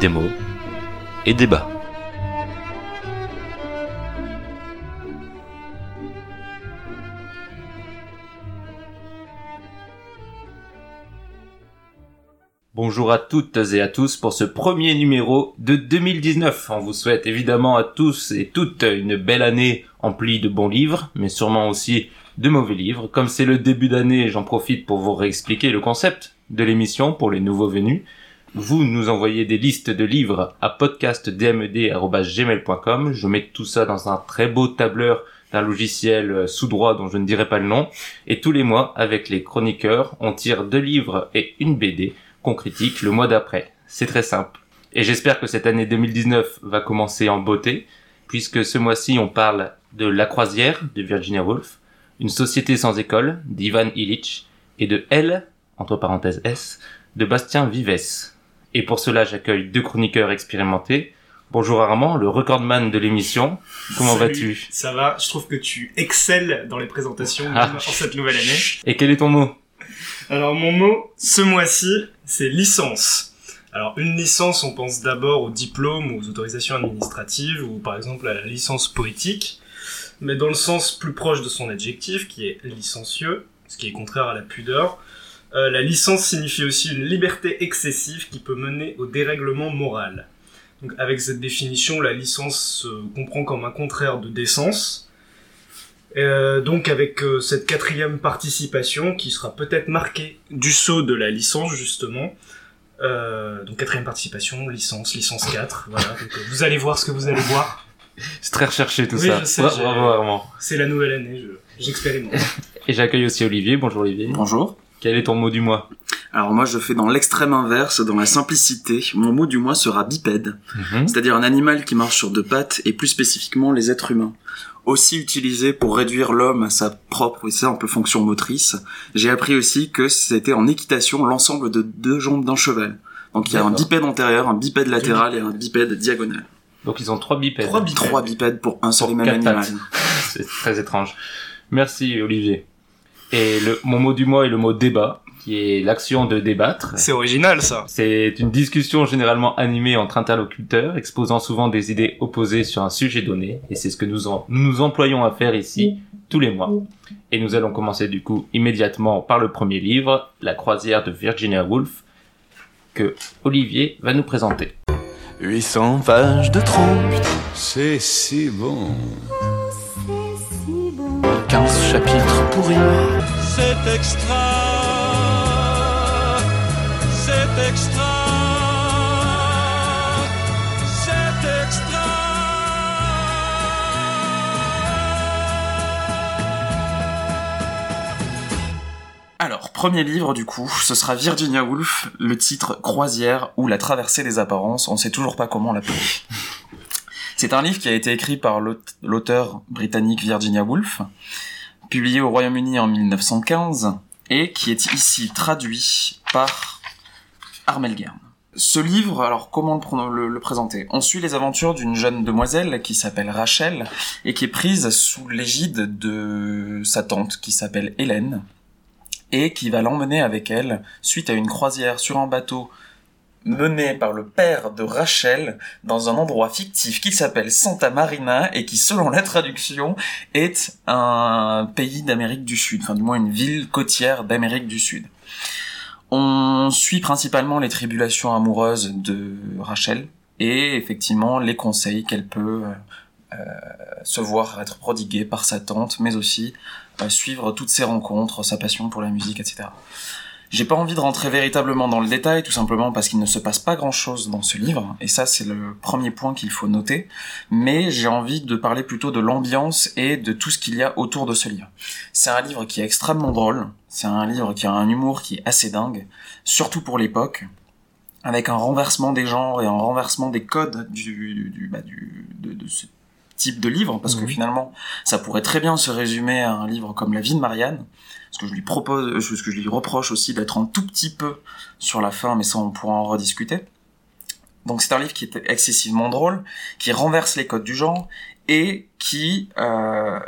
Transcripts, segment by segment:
Démo et débat. Bonjour à toutes et à tous pour ce premier numéro de 2019. On vous souhaite évidemment à tous et toutes une belle année emplie de bons livres, mais sûrement aussi de mauvais livres. Comme c'est le début d'année, j'en profite pour vous réexpliquer le concept de l'émission pour les nouveaux venus. Vous nous envoyez des listes de livres à podcastdmed.gmail.com. Je mets tout ça dans un très beau tableur d'un logiciel sous droit dont je ne dirai pas le nom. Et tous les mois, avec les chroniqueurs, on tire deux livres et une BD qu'on critique le mois d'après. C'est très simple. Et j'espère que cette année 2019 va commencer en beauté, puisque ce mois-ci on parle de La Croisière de Virginia Woolf, Une société sans école d'Ivan Illich, et de Elle, entre parenthèses S, de Bastien Vives. Et pour cela j'accueille deux chroniqueurs expérimentés. Bonjour Armand, le recordman de l'émission. Comment vas-tu? Ça va, je trouve que tu excelles dans les présentations Ah. en cette nouvelle année. Et quel est ton mot? Alors mon mot, ce mois-ci, c'est licence. Alors une licence, on pense d'abord au diplôme ou aux autorisations administratives ou par exemple à la licence poétique, mais dans le sens plus proche de son adjectif qui est licencieux, ce qui est contraire à la pudeur. euh, la licence signifie aussi une liberté excessive qui peut mener au dérèglement moral. Donc avec cette définition, la licence se comprend comme un contraire de décence. Euh, donc avec euh, cette quatrième participation qui sera peut-être marquée du saut de la licence justement. Euh, donc quatrième participation, licence, licence 4, voilà. Donc, euh, vous allez voir ce que vous allez voir. C'est très recherché tout Oui, ça. Armand. C'est la nouvelle année, je- j'expérimente. Et j'accueille aussi Olivier. Bonjour Olivier. Bonjour. Quel est ton mot du mois? Alors moi je fais dans l'extrême inverse, dans la simplicité. Mon mot du mois sera bipède, Mhm. c'est-à-dire un animal qui marche sur deux pattes et plus spécifiquement les êtres humains. Aussi utilisé pour réduire l'homme à sa propre et simple fonction motrice, j'ai appris aussi que c'était en équitation l'ensemble de deux jambes d'un cheval. Donc il y a un bipède antérieur, un bipède latéral et un bipède diagonal. Donc ils ont trois bipèdes. Trois bipèdes. Trois bipèdes pour un seul et même animal. C'est très étrange. Merci Olivier. Et le, mon mot du mois est le mot débat, qui est l'action de débattre. C'est original ça. C'est une discussion généralement animée entre interlocuteurs, exposant souvent des idées opposées sur un sujet donné, et c'est ce que nous, en- nous nous employons à faire ici tous les mois. Et nous allons commencer du coup immédiatement par le premier livre, La croisière de Virginia Woolf, que Olivier va nous présenter. 800 pages de trompe, C'est si bon. 15 chapitres pourris. C'est extra. Extra. Extra. Alors, premier livre du coup, ce sera Virginia Woolf, le titre Croisière ou la traversée des apparences, on sait toujours pas comment l'appeler. C'est un livre qui a été écrit par l'aute- l'auteur britannique Virginia Woolf, publié au Royaume-Uni en 1915, et qui est ici traduit par Armel Guern. Ce livre, alors comment le, présenter? On suit les aventures d'une jeune demoiselle qui s'appelle Rachel et qui est prise sous l'égide de sa tante qui s'appelle Hélène et qui va l'emmener avec elle suite à une croisière sur un bateau mené par le père de Rachel dans un endroit fictif qui s'appelle Santa Marina et qui, selon la traduction, est un pays d'Amérique du Sud, enfin du moins une ville côtière d'Amérique du Sud. On suit principalement les tribulations amoureuses de Rachel et effectivement les conseils qu'elle peut euh, se voir être prodiguée par sa tante, mais aussi euh, suivre toutes ses rencontres, sa passion pour la musique, etc. J'ai pas envie de rentrer véritablement dans le détail, tout simplement parce qu'il ne se passe pas grand chose dans ce livre, et ça c'est le premier point qu'il faut noter, mais j'ai envie de parler plutôt de l'ambiance et de tout ce qu'il y a autour de ce livre. C'est un livre qui est extrêmement drôle, c'est un livre qui a un humour qui est assez dingue, surtout pour l'époque, avec un renversement des genres et un renversement des codes du, du, bah, du de, de ce type de livre, parce que finalement, ça pourrait très bien se résumer à un livre comme La vie de Marianne, ce que je lui propose, euh, ce que je lui reproche aussi d'être un tout petit peu sur la fin, mais ça on pourra en rediscuter. Donc c'est un livre qui est excessivement drôle, qui renverse les codes du genre et qui euh,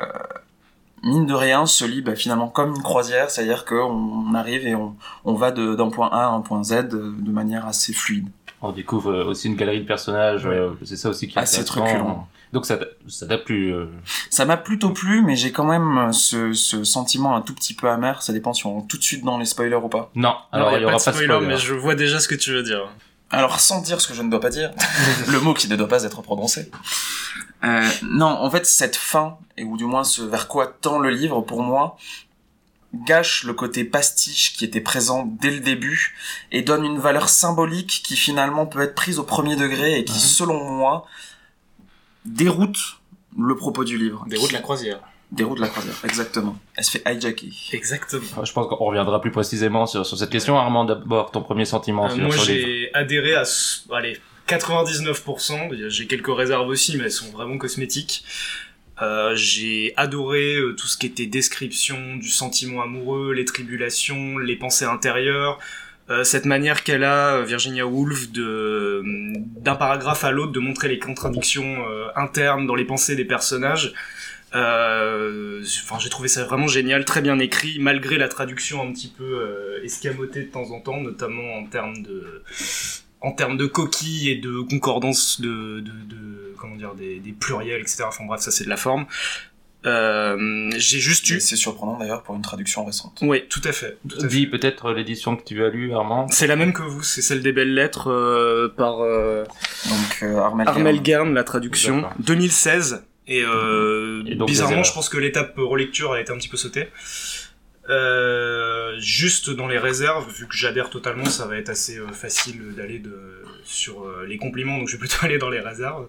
mine de rien, se lit bah, finalement comme une croisière, c'est-à-dire qu'on arrive et on, on va d'un point A à un point Z euh, de manière assez fluide. On découvre aussi une galerie de personnages, Ouais. euh, c'est ça aussi qui est Assez truculent. Donc ça t'a- ça t'a plu euh, Ça m'a plutôt plu, mais j'ai quand même euh, ce, ce sentiment un tout petit peu amer. Ça dépend si on rentre tout de suite dans les spoilers ou pas. Non, alors Non, il y aura pas de spoiler, spoiler. mais je vois déjà ce que tu veux dire. Alors, sans dire ce que je ne dois pas dire, le mot qui ne doit pas être prononcé. Euh, non, en fait, cette fin, et ou du moins ce vers quoi tend le livre, pour moi, gâche le côté pastiche qui était présent dès le début et donne une valeur symbolique qui finalement peut être prise au premier degré et qui, Mhm. selon moi, déroute le propos du livre. Qui- de la croisière. Déroute la croisière, exactement. Elle se fait hijacker. Exactement. Enfin, Je pense qu'on reviendra plus précisément sur, sur cette question. Armand, d'abord, ton premier sentiment Euh, sur, moi, sur le livre. j'ai adhéré à, ce- allez, 99%. J'ai quelques réserves aussi, mais elles sont vraiment cosmétiques. Euh, j'ai adoré euh, tout ce qui était description du sentiment amoureux, les tribulations, les pensées intérieures. Euh, cette manière qu'elle a, euh, Virginia Woolf, d'un paragraphe à l'autre, de montrer les contradictions euh, internes dans les pensées des personnages. J'ai trouvé ça vraiment génial, très bien écrit, malgré la traduction un petit peu escamotée de temps en temps, notamment en termes de en termes de coquilles et de concordance de comment dire des, des pluriels, etc. Enfin bref, ça c'est de la forme. Euh, j'ai juste eu. C'est surprenant d'ailleurs pour une traduction récente. Oui, tout à fait. Tout à. Dis peut-être l'édition que tu as lue, Armand. C'est la même que vous, c'est celle des belles lettres euh, par euh, Donc, euh, Armel, Armel. Gern, la traduction, D'accord. 2016. Et, euh, Et donc, bizarrement, je pense que l'étape relecture a été un petit peu sautée. Euh, juste dans les réserves, vu que j'adhère totalement, ça va être assez euh, facile d'aller de, sur euh, les compliments, donc je vais plutôt aller dans les réserves.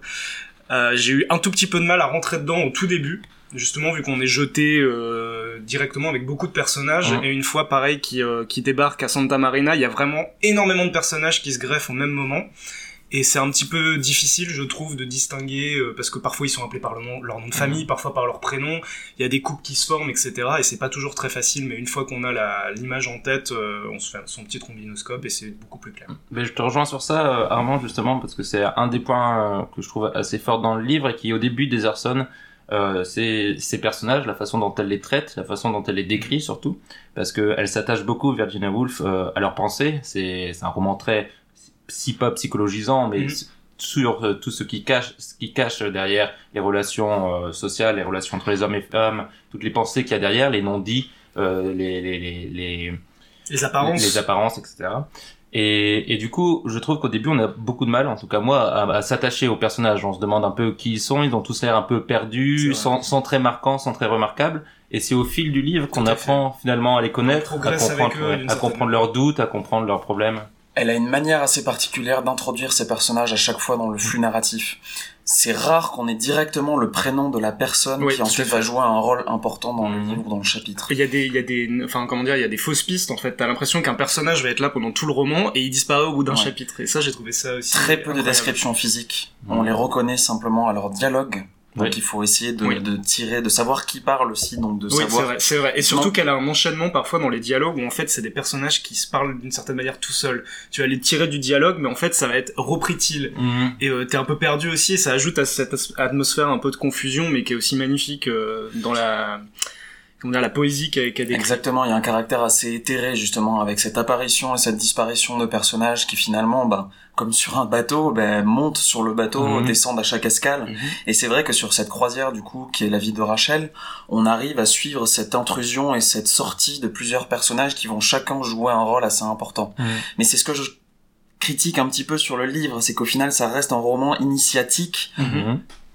Euh, J'ai eu un tout petit peu de mal à rentrer dedans au tout début, justement vu qu'on est jeté euh, directement avec beaucoup de personnages, Mhm. et une fois pareil qui, euh, qui débarque à Santa Marina, il y a vraiment énormément de personnages qui se greffent au même moment. Et c'est un petit peu difficile, je trouve, de distinguer, euh, parce que parfois ils sont appelés par le nom, leur nom de famille, parfois par leur prénom, il y a des couples qui se forment, etc. Et c'est pas toujours très facile, mais une fois qu'on a la- l'image en tête, euh, on se fait son petit trombinoscope et c'est beaucoup plus clair. Mais je te rejoins sur ça, euh, Armand, justement, parce que c'est un des points euh, que je trouve assez fort dans le livre et qui, au début des Arson, euh, ces personnages, la façon dont elle les traite, la façon dont elle les décrit surtout, parce que elle s'attache beaucoup, Virginia Woolf, euh, à leurs pensées. C'est un roman très si pas psychologisant, mais Mhm. sur euh, tout ce qui cache, ce qui cache derrière les relations euh, sociales, les relations entre les hommes et femmes, toutes les pensées qu'il y a derrière, les non-dits, les, les, les, les Les apparences. les apparences, etc. Et, et du coup, je trouve qu'au début, on a beaucoup de mal, en tout cas moi, à, à s'attacher aux personnages. On se demande un peu qui ils sont, ils ont tous l'air un peu perdus, sans, sans très marquants, sans très remarquables. Et c'est au fil du livre qu'on apprend finalement à les connaître, On à comprendre, eux, à comprendre leurs doutes, à comprendre leurs problèmes. Elle a une manière assez particulière d'introduire ses personnages à chaque fois dans le flux narratif. C'est rare qu'on ait directement le prénom de la personne Oui, qui ensuite va jouer un rôle important dans le Mhm. livre ou dans le chapitre. Il y a des, il y a des, enfin comment dire, il y a des fausses pistes en fait. T'as l'impression qu'un personnage va être là pendant tout le roman et il disparaît au bout d'un Ouais. chapitre. Et ça, j'ai trouvé ça aussi. Très peu de descriptions physiques. On les reconnaît simplement à leur dialogue. Donc Oui. il faut essayer de, Oui. de tirer, de savoir qui parle aussi, donc de Oui, savoir. vrai, c'est vrai. Et surtout qu'elle a un enchaînement parfois dans les dialogues où en fait c'est des personnages qui se parlent d'une certaine manière tout seuls. Tu vas les tirer du dialogue, mais en fait ça va être repris-il. Et euh, t'es un peu perdu aussi, et ça ajoute à cette atmosphère un peu de confusion, mais qui est aussi magnifique euh, dans la, comment dire, la poésie qu'a qu'a décrit. Exactement, il y a un caractère assez éthéré justement avec cette apparition et cette disparition de personnages qui finalement, bah, comme sur un bateau, ben montent sur le bateau, Mhm. descendent à chaque escale. Mhm. Et c'est vrai que sur cette croisière, du coup, qui est la vie de Rachel, on arrive à suivre cette intrusion et cette sortie de plusieurs personnages qui vont chacun jouer un rôle assez important. Mhm. Mais c'est ce que je critique un petit peu sur le livre, c'est qu'au final, ça reste un roman initiatique.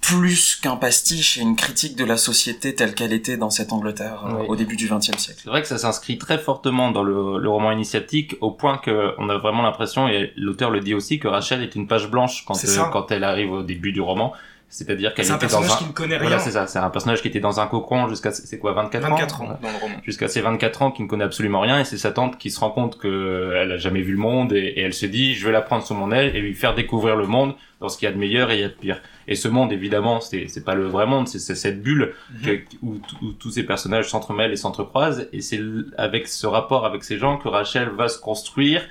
Plus qu'un pastiche et une critique de la société telle qu'elle était dans cette Angleterre euh, Oui. au début du XXe siècle. C'est vrai que ça s'inscrit très fortement dans le, le roman initiatique, au point que on a vraiment l'impression, et l'auteur le dit aussi, que Rachel est une page blanche quand, euh, quand elle arrive au début du roman. C'est-à-dire qu'elle C'est un était dans personnage un... qui ne connaît rien. Voilà, c'est ça. C'est un personnage qui était dans un cocon jusqu'à, c'est quoi, 24, 24 ans ans dans le roman. Jusqu'à ses 24 ans, qui ne connaît absolument rien, et c'est sa tante qui se rend compte que elle a jamais vu le monde, et, et elle se dit, je vais la prendre sous mon aile et lui faire découvrir le monde dans ce qu'il y a de meilleur et il y a de pire. Et ce monde, évidemment, c'est, pas le vrai monde, c'est, cette bulle que- où, où tous ces personnages s'entremêlent et s'entrecroisent, et c'est avec ce rapport avec ces gens que Rachel va se construire,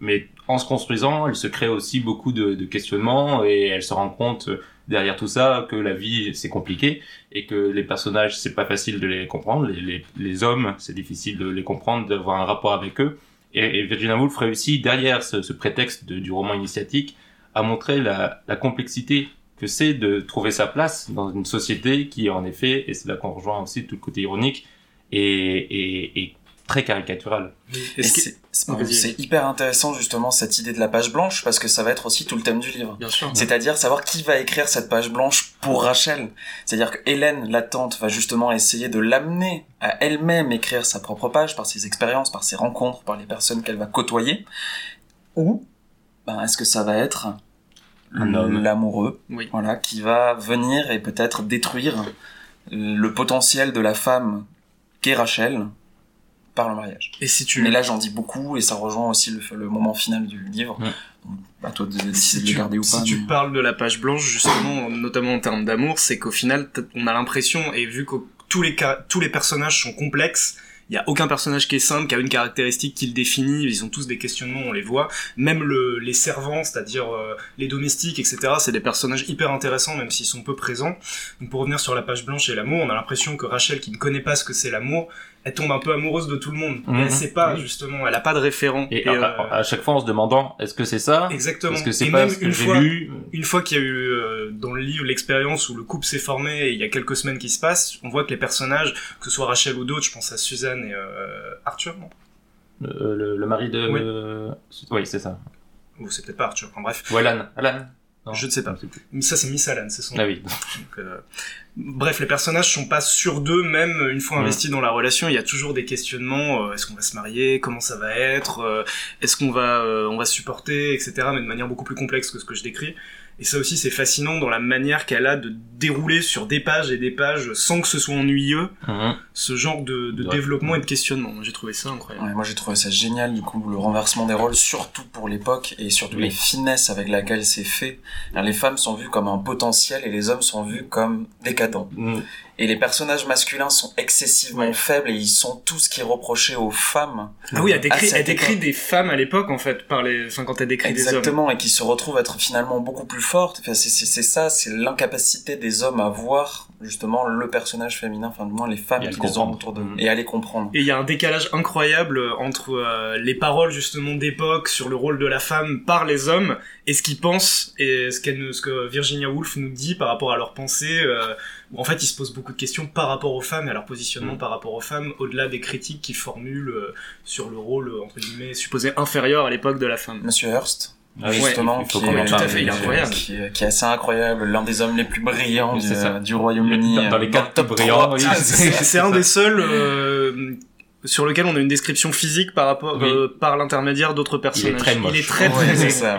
mais en se construisant, elle se crée aussi beaucoup de, de questionnements, et elle se rend compte derrière tout ça, que la vie c'est compliqué et que les personnages c'est pas facile de les comprendre, les, les, les hommes c'est difficile de les comprendre, d'avoir un rapport avec eux. Et, et Virginia Woolf réussit derrière ce, ce prétexte de- du roman initiatique à montrer la, la complexité que c'est de trouver sa place dans une société qui en effet, et c'est là qu'on rejoint aussi tout le côté ironique, est, est, est très caricatural. Et c'est hyper intéressant justement cette idée de la page blanche parce que ça va être aussi tout le thème du livre. C'est-à-dire savoir qui va écrire cette page blanche pour Rachel. C'est-à-dire que Hélène, la tante, va justement essayer de l'amener à elle-même écrire sa propre page par ses expériences, par ses rencontres, par les personnes qu'elle va côtoyer. Ou, ben, est-ce que ça va être. L'amoureux, Oui. voilà, qui va venir et peut-être détruire le potentiel de la femme qu'est Rachel par le mariage. Et si tu Mais là, j'en dis beaucoup et ça rejoint aussi le, le moment final du livre. Ouais. Donc, à toi de si décider de tu, le garder ou si pas. tu mais- parles de la page blanche, justement, notamment en termes d'amour, c'est qu'au final, on a l'impression, et vu que tous les, tous les personnages sont complexes, il y a aucun personnage qui est simple, qui a une caractéristique qui le définit, ils ont tous des questionnements, on les voit. Même le, les servants, c'est-à-dire euh, les domestiques, etc., c'est des personnages hyper intéressants, même s'ils sont peu présents. Donc pour revenir sur la page blanche et l'amour, on a l'impression que Rachel, qui ne connaît pas ce que c'est l'amour, elle tombe un peu amoureuse de tout le monde. Mhm. Et elle sait pas, Oui. justement, elle a pas de référent. Et, Et, à, euh, à- chaque fois en se demandant, est-ce que c'est ça? Exactement. Est-ce que c'est Et pas même ce que une j'ai fois, lu? une fois qu'il y a eu euh, dans le livre l'expérience où le couple s'est formé et il y a quelques semaines qui se passent, on voit que les personnages, que ce soit Rachel ou d'autres, je pense à Suzanne et euh, Arthur, non? Le, le mari de... Oui. Oui, c'est ça. Ou c'est peut-être pas Arthur, enfin bref. Ou Alan. Alan Non, Je ne sais pas. ça c'est Miss Alan, c'est son Ah oui. Donc, euh, Bref, les personnages sont pas sûrs d'eux, même une fois investis dans la relation, il y a toujours des questionnements. euh, est-ce qu'on va se marier Comment ça va être euh, Est-ce qu'on va, on va se supporter, etc. Mais de manière beaucoup plus complexe que ce que je décris. Et ça aussi, c'est fascinant dans la manière qu'elle a de dérouler sur des pages et des pages sans que ce soit ennuyeux Mhm. ce genre de, de Ouais. développement et de questionnement. Moi, J'ai trouvé ça incroyable. Ouais, moi j'ai trouvé ça génial du coup le renversement des rôles surtout pour l'époque et surtout Oui. les finesses avec laquelle c'est fait. Alors, les femmes sont vues comme un potentiel et les hommes sont vus comme décadents. Et les personnages masculins sont excessivement Ouais. faibles et ils sont tous ce qui est reproché aux femmes. Ah oui, elle décrit, cette elle décrit des femmes à l'époque, en fait, par les, enfin, quand elle décrit des hommes. Exactement, et qui se retrouvent être finalement beaucoup plus fortes. Enfin, c'est ça, c'est l'incapacité des hommes à voir justement le personnage féminin, enfin du moins les femmes qui le les ont autour d'eux, Mhm. et à les comprendre. Et il y a un décalage incroyable entre euh, les paroles justement d'époque sur le rôle de la femme par les hommes et ce qu'ils pensent et ce, qu'elle, nous- ce que Virginia Woolf nous dit par rapport à leurs pensées. euh, où en fait, ils se posent beaucoup de questions par rapport aux femmes et à leur positionnement Mm. par rapport aux femmes, au-delà des critiques qu'ils formulent euh, sur le rôle euh, entre guillemets supposé inférieur à l'époque de la femme. Monsieur Hearst, Ah justement, qui, est, tout à fait, incroyable. qui, est, qui est assez incroyable, l'un des hommes les plus brillants du, Royaume-Uni. Dans- dans les quatre top brillants, 3. oui. Ah, c'est un des seuls euh, sur lequel on a une description physique par rapport Oui. euh, par l'intermédiaire d'autres personnages. très moche. Il est très Ouais, très ça.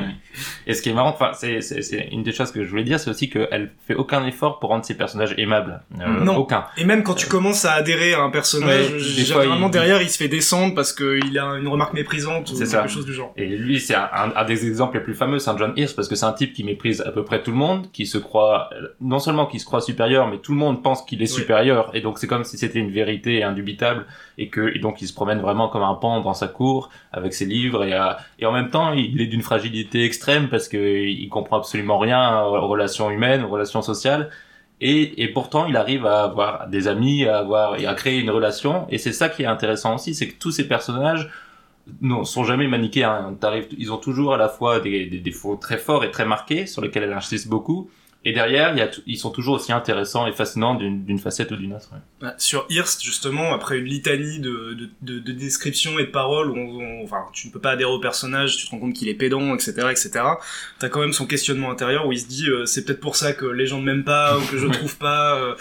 Et ce qui est marrant, enfin, c'est, c'est, c'est une des choses que je voulais dire, c'est aussi qu'elle fait aucun effort pour rendre ses personnages aimables. Euh, Non. Aucun. Et même quand tu commences à adhérer à un personnage, Ouais, des fois, généralement il- derrière il se fait descendre parce qu'il a une remarque méprisante ou quelque ça. chose du genre. Et lui, c'est un, un- un des exemples les plus fameux, c'est un John Hirsch, parce que c'est un type qui méprise à peu près tout le monde, qui se croit, non seulement qui se croit supérieur, mais tout le monde pense qu'il est supérieur, et donc c'est comme si c'était une vérité indubitable, et que, et donc il se promène vraiment comme un pan dans sa cour, avec ses livres, et, euh, en même temps, il est d'une fragilité extrême, parce que il comprend absolument rien aux relations humaines, aux relations sociales, et, pourtant, il arrive à avoir des amis, à avoir, et à créer une relation, et c'est ça qui est intéressant aussi, c'est que tous ces personnages, non, sont jamais maniqués. Ils ont toujours à la fois des, des défauts très forts et très marqués sur lesquels elle insiste beaucoup. Et derrière, y a ils sont toujours aussi intéressants et fascinants d'une facette ou d'une autre. ouais. Ouais, Sur Hearst, justement, après une litanie de, de, de, de descriptions et de paroles où on, on- enfin, tu ne peux pas adhérer au personnage, tu te rends compte qu'il est pédant, etc., etc., t'as quand même son questionnement intérieur où il se dit euh, c'est peut-être pour ça que les gens ne m'aiment pas ou que je trouve pas euh,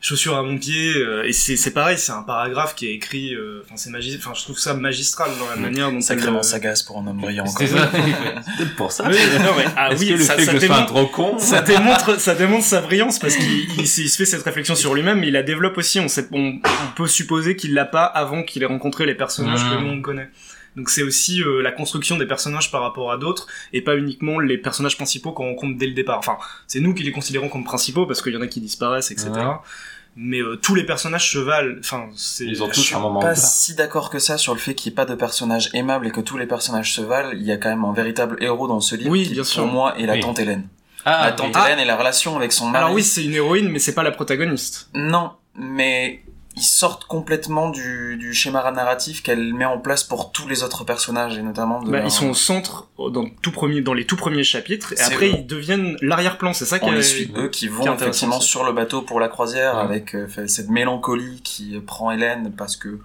chaussures à mon pied. euh, et c'est c'est pareil, c'est un paragraphe qui est écrit, euh, enfin c'est magi- enfin je trouve ça magistral dans la Mm. manière dont Sacrément euh, sagace pour un homme brillant. C'est quoi. ça. C'est peut-être pour ça. Oui, non, mais, ah Est-ce oui, que le ça, fait ça que je sois un démontre- gros con ça démontre ça démontre sa brillance parce qu'il il, s- il se fait cette réflexion sur lui-même mais il la développe aussi on sait on, on peut supposer qu'il l'a pas avant qu'il ait rencontré les personnages Mhm. que nous on connaît donc c'est aussi euh, la construction des personnages par rapport à d'autres et pas uniquement les personnages principaux qu'on rencontre dès le départ enfin c'est nous qui les considérons comme principaux parce qu'il y en a qui disparaissent etc Ouais. mais euh, tous les personnages valent enfin c'est Ils ont Je tous suis un moment pas si d'accord que ça sur le fait qu'il n'y ait pas de personnage aimable et que tous les personnages se valent. Il y a quand même un véritable héros dans ce livre Oui, qui, bien pour sûr. moi, est la Oui. tante Hélène. Ah, la tante oui. Hélène et la relation avec son mari. Alors oui, c'est une héroïne, mais c'est pas la protagoniste. Non, mais ils sortent complètement du, du schéma narratif qu'elle met en place pour tous les autres personnages et notamment de Bah, leur- Ils sont au centre euh, dans, tout premier, dans les tout premiers chapitres, et après ils deviennent l'arrière-plan, c'est ça qui est... les suit eux qui vont qui effectivement sur le bateau pour la croisière Ouais. avec euh, cette mélancolie qui prend Hélène parce que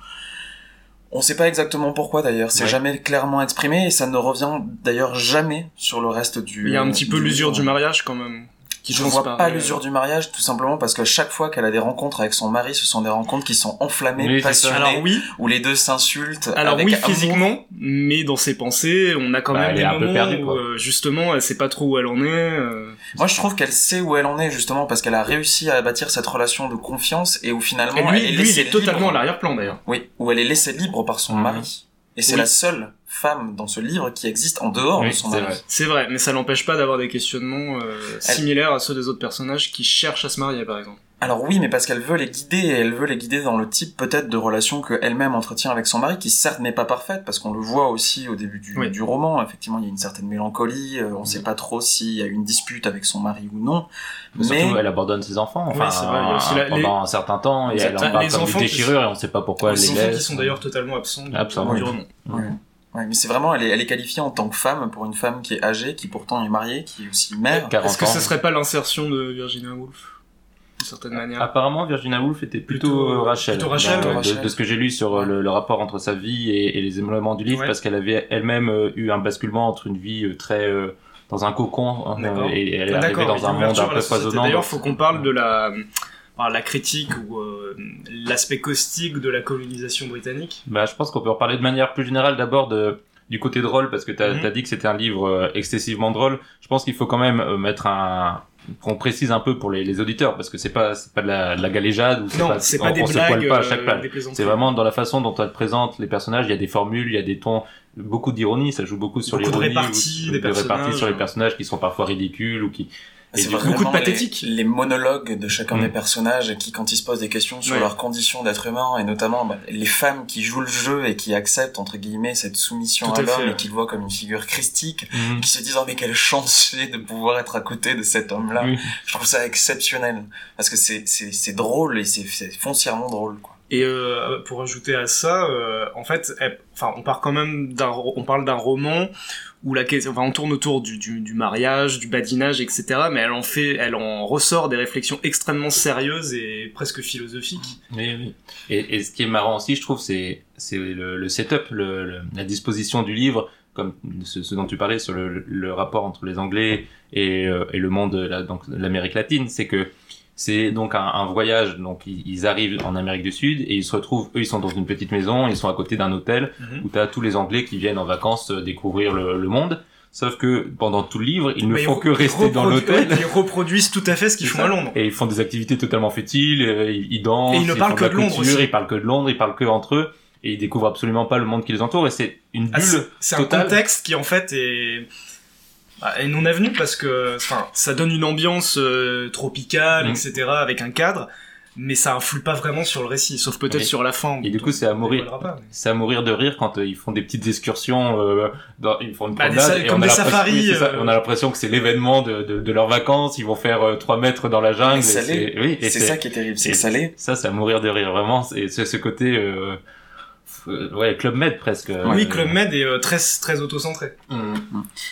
on sait pas exactement pourquoi d'ailleurs, c'est Ouais. jamais clairement exprimé et ça ne revient d'ailleurs jamais sur le reste du Il y a un petit peu l'usure du mariage quand même. Qui Je transparaît. vois pas l'usure du mariage tout simplement parce que chaque fois qu'elle a des rencontres avec son mari, ce sont des rencontres qui sont enflammées, Oui, passionnées, Alors oui, où les deux s'insultent. alors avec oui amour. physiquement, mais dans ses pensées, on a quand Bah, même elle des est un peu moments perdue, où quoi. euh, justement elle sait pas trop où elle en est. euh, Moi, je trouve qu'elle sait où elle en est justement parce qu'elle a réussi à bâtir cette relation de confiance et où finalement Et lui, elle est lui, il laissée est totalement libre. à l'arrière-plan d'ailleurs. Oui, où elle est laissée libre par son Mhm. mari. Et c'est Oui. la seule femme dans ce livre qui existe en dehors Oui, de son mari. C'est vrai, mais ça l'empêche pas d'avoir des questionnements euh, similaires à ceux des autres personnages qui cherchent à se marier par exemple. Alors oui, mais parce qu'elle veut les guider, et elle veut les guider dans le type peut-être de relation qu'elle-même entretient avec son mari, qui certes n'est pas parfaite, parce qu'on le voit aussi au début du, Oui. du roman, effectivement il y a une certaine mélancolie, euh, on sait pas trop s'il y a eu une dispute avec son mari ou non, Mais mais Surtout, elle abandonne ses enfants, enfin, Oui, c'est vrai, il y a aussi la- pendant les- un certain temps, et elle en Exact. parle Les comme enfants une qui déchirure, et on sait pas pourquoi elle les les enfants laisse. qui sont d'ailleurs totalement absents du, Absolument. du roman. Ouais. Mais c'est vraiment, elle est, elle est qualifiée en tant que femme pour une femme qui est âgée, qui pourtant est mariée, qui est aussi mère. 40 Est-ce que ce serait pas l'insertion de Virginia Woolf d'une certaine manière? Apparemment, Virginia Woolf était plutôt, Plutôt- euh, Rachel. plutôt Rachel, de, Rachel. de ce que j'ai lu sur euh, le, le rapport entre sa vie et, et les éléments du livre, Ouais. parce qu'elle avait elle-même euh, eu un basculement entre une vie très euh, dans un cocon D'accord. et elle est arrivée dans un monde un peu foisonnant. D'ailleurs, faut qu'on parle de la, enfin, la critique ou euh, l'aspect caustique de la colonisation britannique. Bah, je pense qu'on peut en parler de manière plus générale d'abord de du côté drôle parce que tu as, Mhm. dit que c'était un livre euh, excessivement drôle. Je pense qu'il faut quand même euh, mettre un qu'on précise un peu pour les, les auditeurs parce que c'est pas c'est pas de la, de la galéjade ou c'est pas c'est on- pas des on se poile blagues, pas à chaque euh, page. C'est vraiment dans la façon dont elle présente les personnages, il y a des formules, il y a des tons, beaucoup d'ironie, ça joue beaucoup sur de l'ironie, réparties ou- des de réparties sur les personnages qui sont parfois ridicules ou qui Et C'est du beaucoup de pathétique. Les, monologues de chacun Mm. des personnages qui, quand ils se posent des questions sur Ouais. leurs conditions d'être humain, et notamment bah, les femmes qui jouent le jeu et qui acceptent, entre guillemets, cette soumission Tout à l'homme et qui le voient comme une figure christique, Mhm. qui se disent, oh mais quelle chance j'ai de pouvoir être à côté de cet homme-là. Je trouve ça exceptionnel. Parce que c'est, c'est, c'est drôle et c'est, c'est foncièrement drôle, quoi. Et euh, pour ajouter à ça, euh, en fait, elle- enfin, on part quand même d'un, on parle d'un roman où la question, enfin, on tourne autour du, du, du mariage, du badinage, etc. Mais elle en fait, elle en ressort des réflexions extrêmement sérieuses et presque philosophiques. Oui. Et, et ce qui est marrant aussi, je trouve, c'est c'est le, le setup, le, le- la disposition du livre, comme ce, ce dont tu parlais sur le, rapport entre les Anglais et, euh, et le monde, de la- donc l'Amérique latine, c'est que c'est donc un, un voyage. Donc ils, ils arrivent en Amérique du Sud et ils se retrouvent, eux, ils sont dans une petite maison, ils sont à côté d'un hôtel où tu as tous les Anglais qui viennent en vacances euh, découvrir le, le monde. Sauf que pendant tout le livre, ils ne Mais font que re- rester dans l'hôtel. ouais, Ils reproduisent tout à fait ce qu'ils font ça. à Londres. Et ils font des activités totalement fétiles, euh, ils, ils dansent, Et ils ne parlent que de Londres aussi. Ils parlent que de Londres, ils parlent que entre eux, et ils découvrent absolument pas le monde qui les entoure, et c'est une bulle Ah, c'est- c'est un contexte qui en fait est est non avenu parce que enfin ça donne une ambiance euh, tropicale Mm. etc avec un cadre mais ça influe pas vraiment sur le récit sauf peut-être sur la fin et du coup, c'est à On mourir. dévoilera pas, mais- C'est à mourir de rire quand euh, ils font des petites excursions, euh, dans, ils font une Bah, des promenade, sa- et comme on a des l'impression- safaris, oui, c'est ça. euh. on a l'impression que c'est l'événement de, de, de leurs vacances, ils vont faire euh, 3 mètres dans la jungle. C'est- oui, et c'est ça qui est terrible, c'est et que ça l'est. Ça, c'est à mourir de rire, vraiment. Et c'est ce côté, euh, ouais, Club Med presque. oui Euh, Club Med est euh, très très auto-centré mm.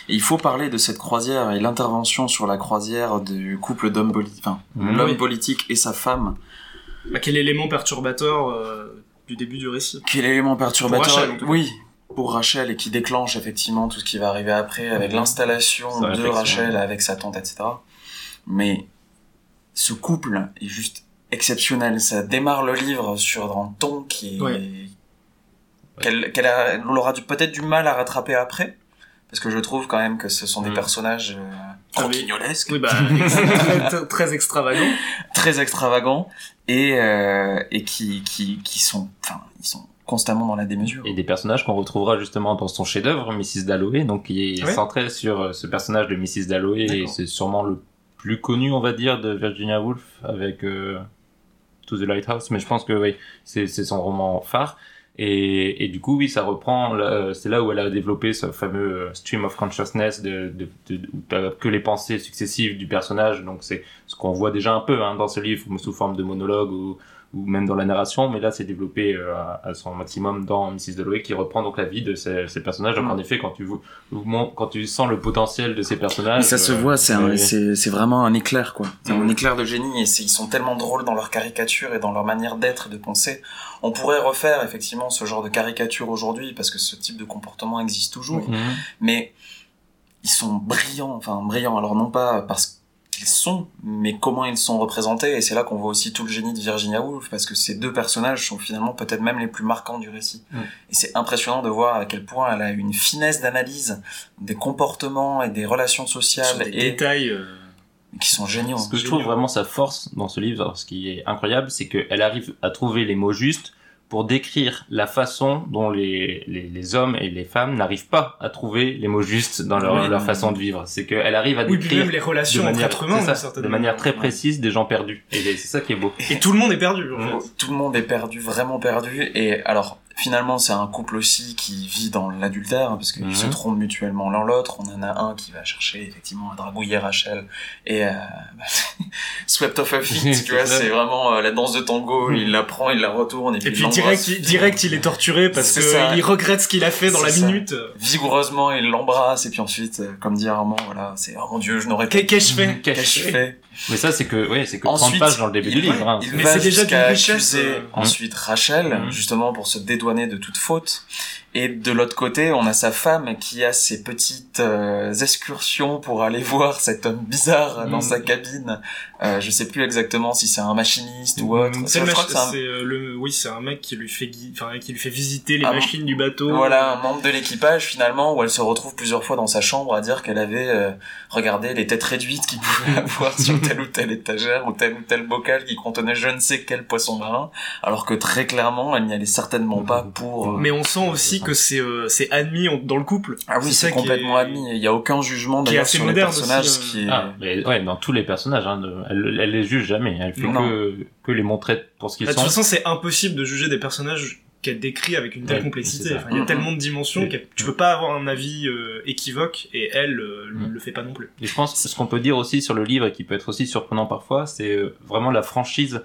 Et il faut parler de cette croisière et l'intervention sur la croisière du couple d'hommes politiques, enfin, Mhm. l'homme Oui. politique et sa femme. bah, quel élément perturbateur euh, du début du récit? Quel élément perturbateur Pour Rachel. Oui, pour Rachel et qui déclenche effectivement tout ce qui va arriver après avec l'installation de. Rachel avec sa tante, etc. Mais ce couple est juste exceptionnel. Ça démarre le livre sur un ton qui est Ouais. Qu'elle elle aura peut-être du mal à rattraper après. Parce que je trouve quand même que ce sont des Mhm. personnages euh, Ah oui. croquignolesques, oui bah très, très extravagant très extravagants et, euh, et qui, qui, qui sont, enfin, ils sont constamment dans la démesure. Et des personnages qu'on retrouvera justement dans son chef-d'œuvre, Mrs. Dalloway, donc qui est Ouais. centré sur euh, ce personnage de Mrs. Dalloway, et c'est sûrement le plus connu, on va dire, de Virginia Woolf avec euh, To the Lighthouse, mais je pense que oui, c'est c'est son roman phare. Et, du coup, oui, ça reprend. euh, C'est là où elle a développé ce fameux euh, stream of consciousness de, de, de- où t'as que les pensées successives du personnage. Donc c'est ce qu'on voit déjà un peu hein, dans ce livre sous forme de monologue ou, ou même dans la narration. Mais là, c'est développé euh, à, à son maximum dans Mrs. Dalloway qui reprend donc la vie de ces, ces personnages. Donc Mm. en effet, quand tu quand tu sens le potentiel de ces personnages, Mais ça se euh, voit, c'est vraiment un éclair, quoi. C'est un Mhm. éclair de génie et ils sont tellement drôles dans leur caricature et dans leur manière d'être et de penser. On pourrait refaire effectivement ce genre de caricature aujourd'hui parce que ce type de comportement existe toujours. Mhm. Mais ils sont brillants, enfin brillants. Alors non pas parce qu'ils sont, mais comment ils sont représentés. Et c'est là qu'on voit aussi tout le génie de Virginia Woolf parce que ces deux personnages sont finalement peut-être même les plus marquants du récit. Et c'est impressionnant de voir à quel point elle a une finesse d'analyse des comportements et des relations Sur sociales des et détails. euh, qui sont géniaux. Ce que je trouve vraiment sa force dans ce livre, ce qui est incroyable, c'est qu'elle arrive à trouver les mots justes pour décrire la façon dont les, les, les hommes et les femmes n'arrivent pas à trouver les mots justes dans leur, Oui. leur façon de vivre. C'est qu'elle arrive à Oui, puis décrire même les de relations manière, entre êtres humains, ça, de manière très précise des gens perdus. Et c'est ça qui est beau. Et tout le monde est perdu, en Mm. fait. Tout le monde est perdu, vraiment perdu. Et alors, finalement, c'est un couple aussi qui vit dans l'adultère, hein, parce qu'ils Mhm. se trompent mutuellement l'un l'autre. On en a un qui va chercher, effectivement, à dragouiller Rachel. Et euh, swept off a feet, C'est tu vois, c'est vraiment euh, la danse de tango. Il la prend, il la retourne, et puis, Et puis direct, il, direct, il est torturé parce C'est que ça. il regrette ce qu'il a fait dans la ça. minute. Vigoureusement, il l'embrasse, et puis ensuite, euh, comme dit Armand, voilà, c'est, oh mon dieu, je n'aurais pas... Qu'ai-je fait Qu'ai-je fait Mais ça, c'est que, ouais, c'est que 30 Ensuite, pages dans le début du livre. Hein. Il Mais va c'est déjà jusqu'à d'une richesse, accuser euh. ensuite Rachel, Mhm. justement pour se dédouaner de toute faute. Et de l'autre côté, on a sa femme qui a ses petites euh, excursions pour aller voir cet homme bizarre dans Mhm. sa cabine. Euh, je sais plus exactement si c'est un machiniste ou autre. Mhm. C'est un- euh, le, oui, c'est un mec qui lui fait, gui- enfin, qui lui fait visiter les Ah, machines du bateau. Voilà, un membre de l'équipage finalement, où elle se retrouve plusieurs fois dans sa chambre à dire qu'elle avait euh, regardé les têtes réduites qu'il pouvait avoir sur telle ou telle étagère ou tel ou tel bocal qui contenait je ne sais quel poisson marin, alors que très clairement, elle n'y allait certainement pas pour... euh, Mais on sent aussi que c'est euh, c'est admis dans le couple. Ah oui, c'est complètement est- admis. Il y a aucun jugement qui est d'ailleurs assez sur les moderne personnages aussi, qui est... Ah, mais ouais, dans tous les personnages, hein, de- elle, elle les juge jamais. Elle fait que, que les montrer pour ce qu'ils Bah, de toute sont. façon, c'est impossible de juger des personnages qu'elle décrit avec une telle Ouais, complexité. Enfin, il y a tellement de dimensions que tu peux pas avoir un avis euh, équivoque et elle euh, le fait pas non plus. Et je pense que ce qu'on peut dire aussi sur le livre et qui peut être aussi surprenant parfois, c'est euh, vraiment la franchise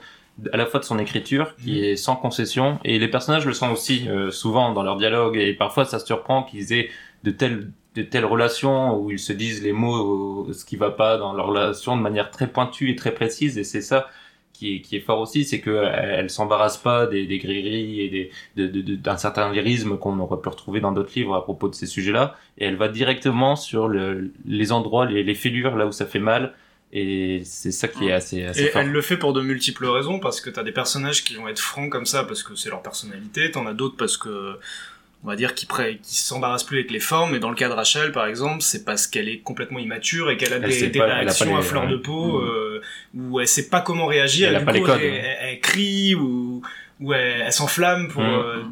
à la fois de son écriture qui Mhm. est sans concession et les personnages le sont aussi euh, souvent dans leur dialogue et parfois ça se surprend qu'ils aient de telles de telles relations où ils se disent les mots euh, ce qui va pas dans leur relation de manière très pointue et très précise et c'est ça qui est, qui est fort aussi, c'est qu'elle elle s'embarrasse pas des, des grilleries et des, de, de- de- d'un certain lyrisme qu'on aurait pu retrouver dans d'autres livres à propos de ces sujets-là. Et elle va directement sur le, les endroits, les, les fêlures, là où ça fait mal. Et c'est ça qui est assez, assez Et fort. elle le fait pour de multiples raisons, parce que t'as des personnages qui vont être francs comme ça parce que c'est leur personnalité, t'en as d'autres parce que, on va dire, qui, pré- qui s'embarrassent plus avec les formes, et dans le cas de Rachel, par exemple, c'est parce qu'elle est complètement immature et qu'elle a Elle des, pas- réactions les- à fleur de peau, euh, où elle sait pas comment réagir, Elle a les codes. crie, ou, ou elle, elle s'enflamme pour Mhm. euh,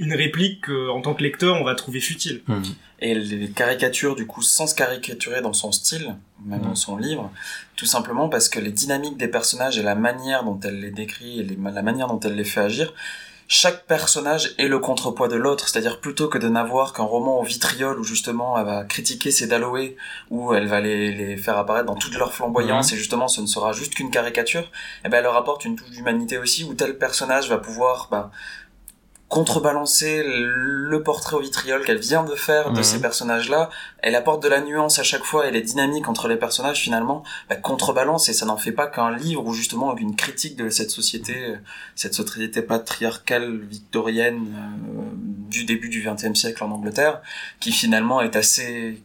une réplique qu'en tant que lecteur, on va trouver futile. Mhm. Et les caricatures, du coup, sans se caricaturer dans son style, même dans son livre, tout simplement parce que les dynamiques des personnages et la manière dont elle les décrit et les- la manière dont elle les fait agir, chaque personnage est le contrepoids de l'autre. C'est-à-dire plutôt que de n'avoir qu'un roman au vitriol où justement elle va critiquer ses Dalloway, où elle va les, les faire apparaître dans toute leur flamboyance et justement ce ne sera juste qu'une caricature, et ben elle leur apporte une touche d'humanité aussi où tel personnage va pouvoir bah, contrebalancer le portrait au vitriol qu'elle vient de faire de Mhm. ces personnages-là. Elle apporte de la nuance à chaque fois et les dynamiques entre les personnages finalement bah, contrebalance et ça n'en fait pas qu'un livre ou justement une critique de cette société, euh, cette société patriarcale victorienne euh, du début du XXe siècle en Angleterre, qui finalement est assez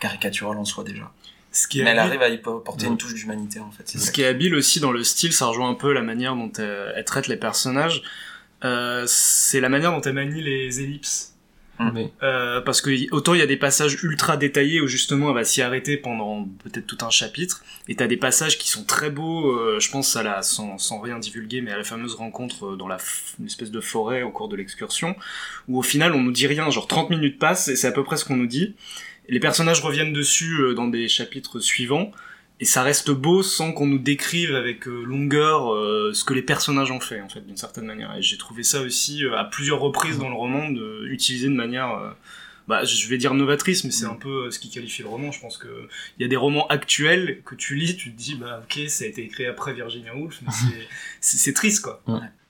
caricaturale en soi déjà. Ce qui est Mais elle arrive à y porter Mhm. une touche d'humanité en fait. Ce ça. qui est habile aussi dans le style, ça rejoint un peu la manière dont elle, elle traite les personnages. Euh, c'est la manière dont elle manie les ellipses. Mais- Euh, parce que autant il y a des passages ultra détaillés où justement elle va s'y arrêter pendant peut-être tout un chapitre, et t'as des passages qui sont très beaux. euh, je pense à la sans, sans rien divulguer, mais à la fameuse rencontre euh, dans la une espèce de forêt au cours de l'excursion, où au final on nous dit rien, genre 30 minutes passent et c'est à peu près ce qu'on nous dit. Les personnages reviennent dessus euh, dans des chapitres suivants. Et ça reste beau sans qu'on nous décrive avec euh, longueur euh, ce que les personnages ont fait en fait d'une certaine manière. Et j'ai trouvé ça aussi euh, à plusieurs reprises dans le roman de utiliser de manière euh, bah, je vais dire novatrice mais c'est un peu euh, ce qui qualifie le roman. Je pense que il y a des romans actuels que tu lis tu te dis bah ok ça a été écrit après Virginia Woolf mais c'est- triste quoi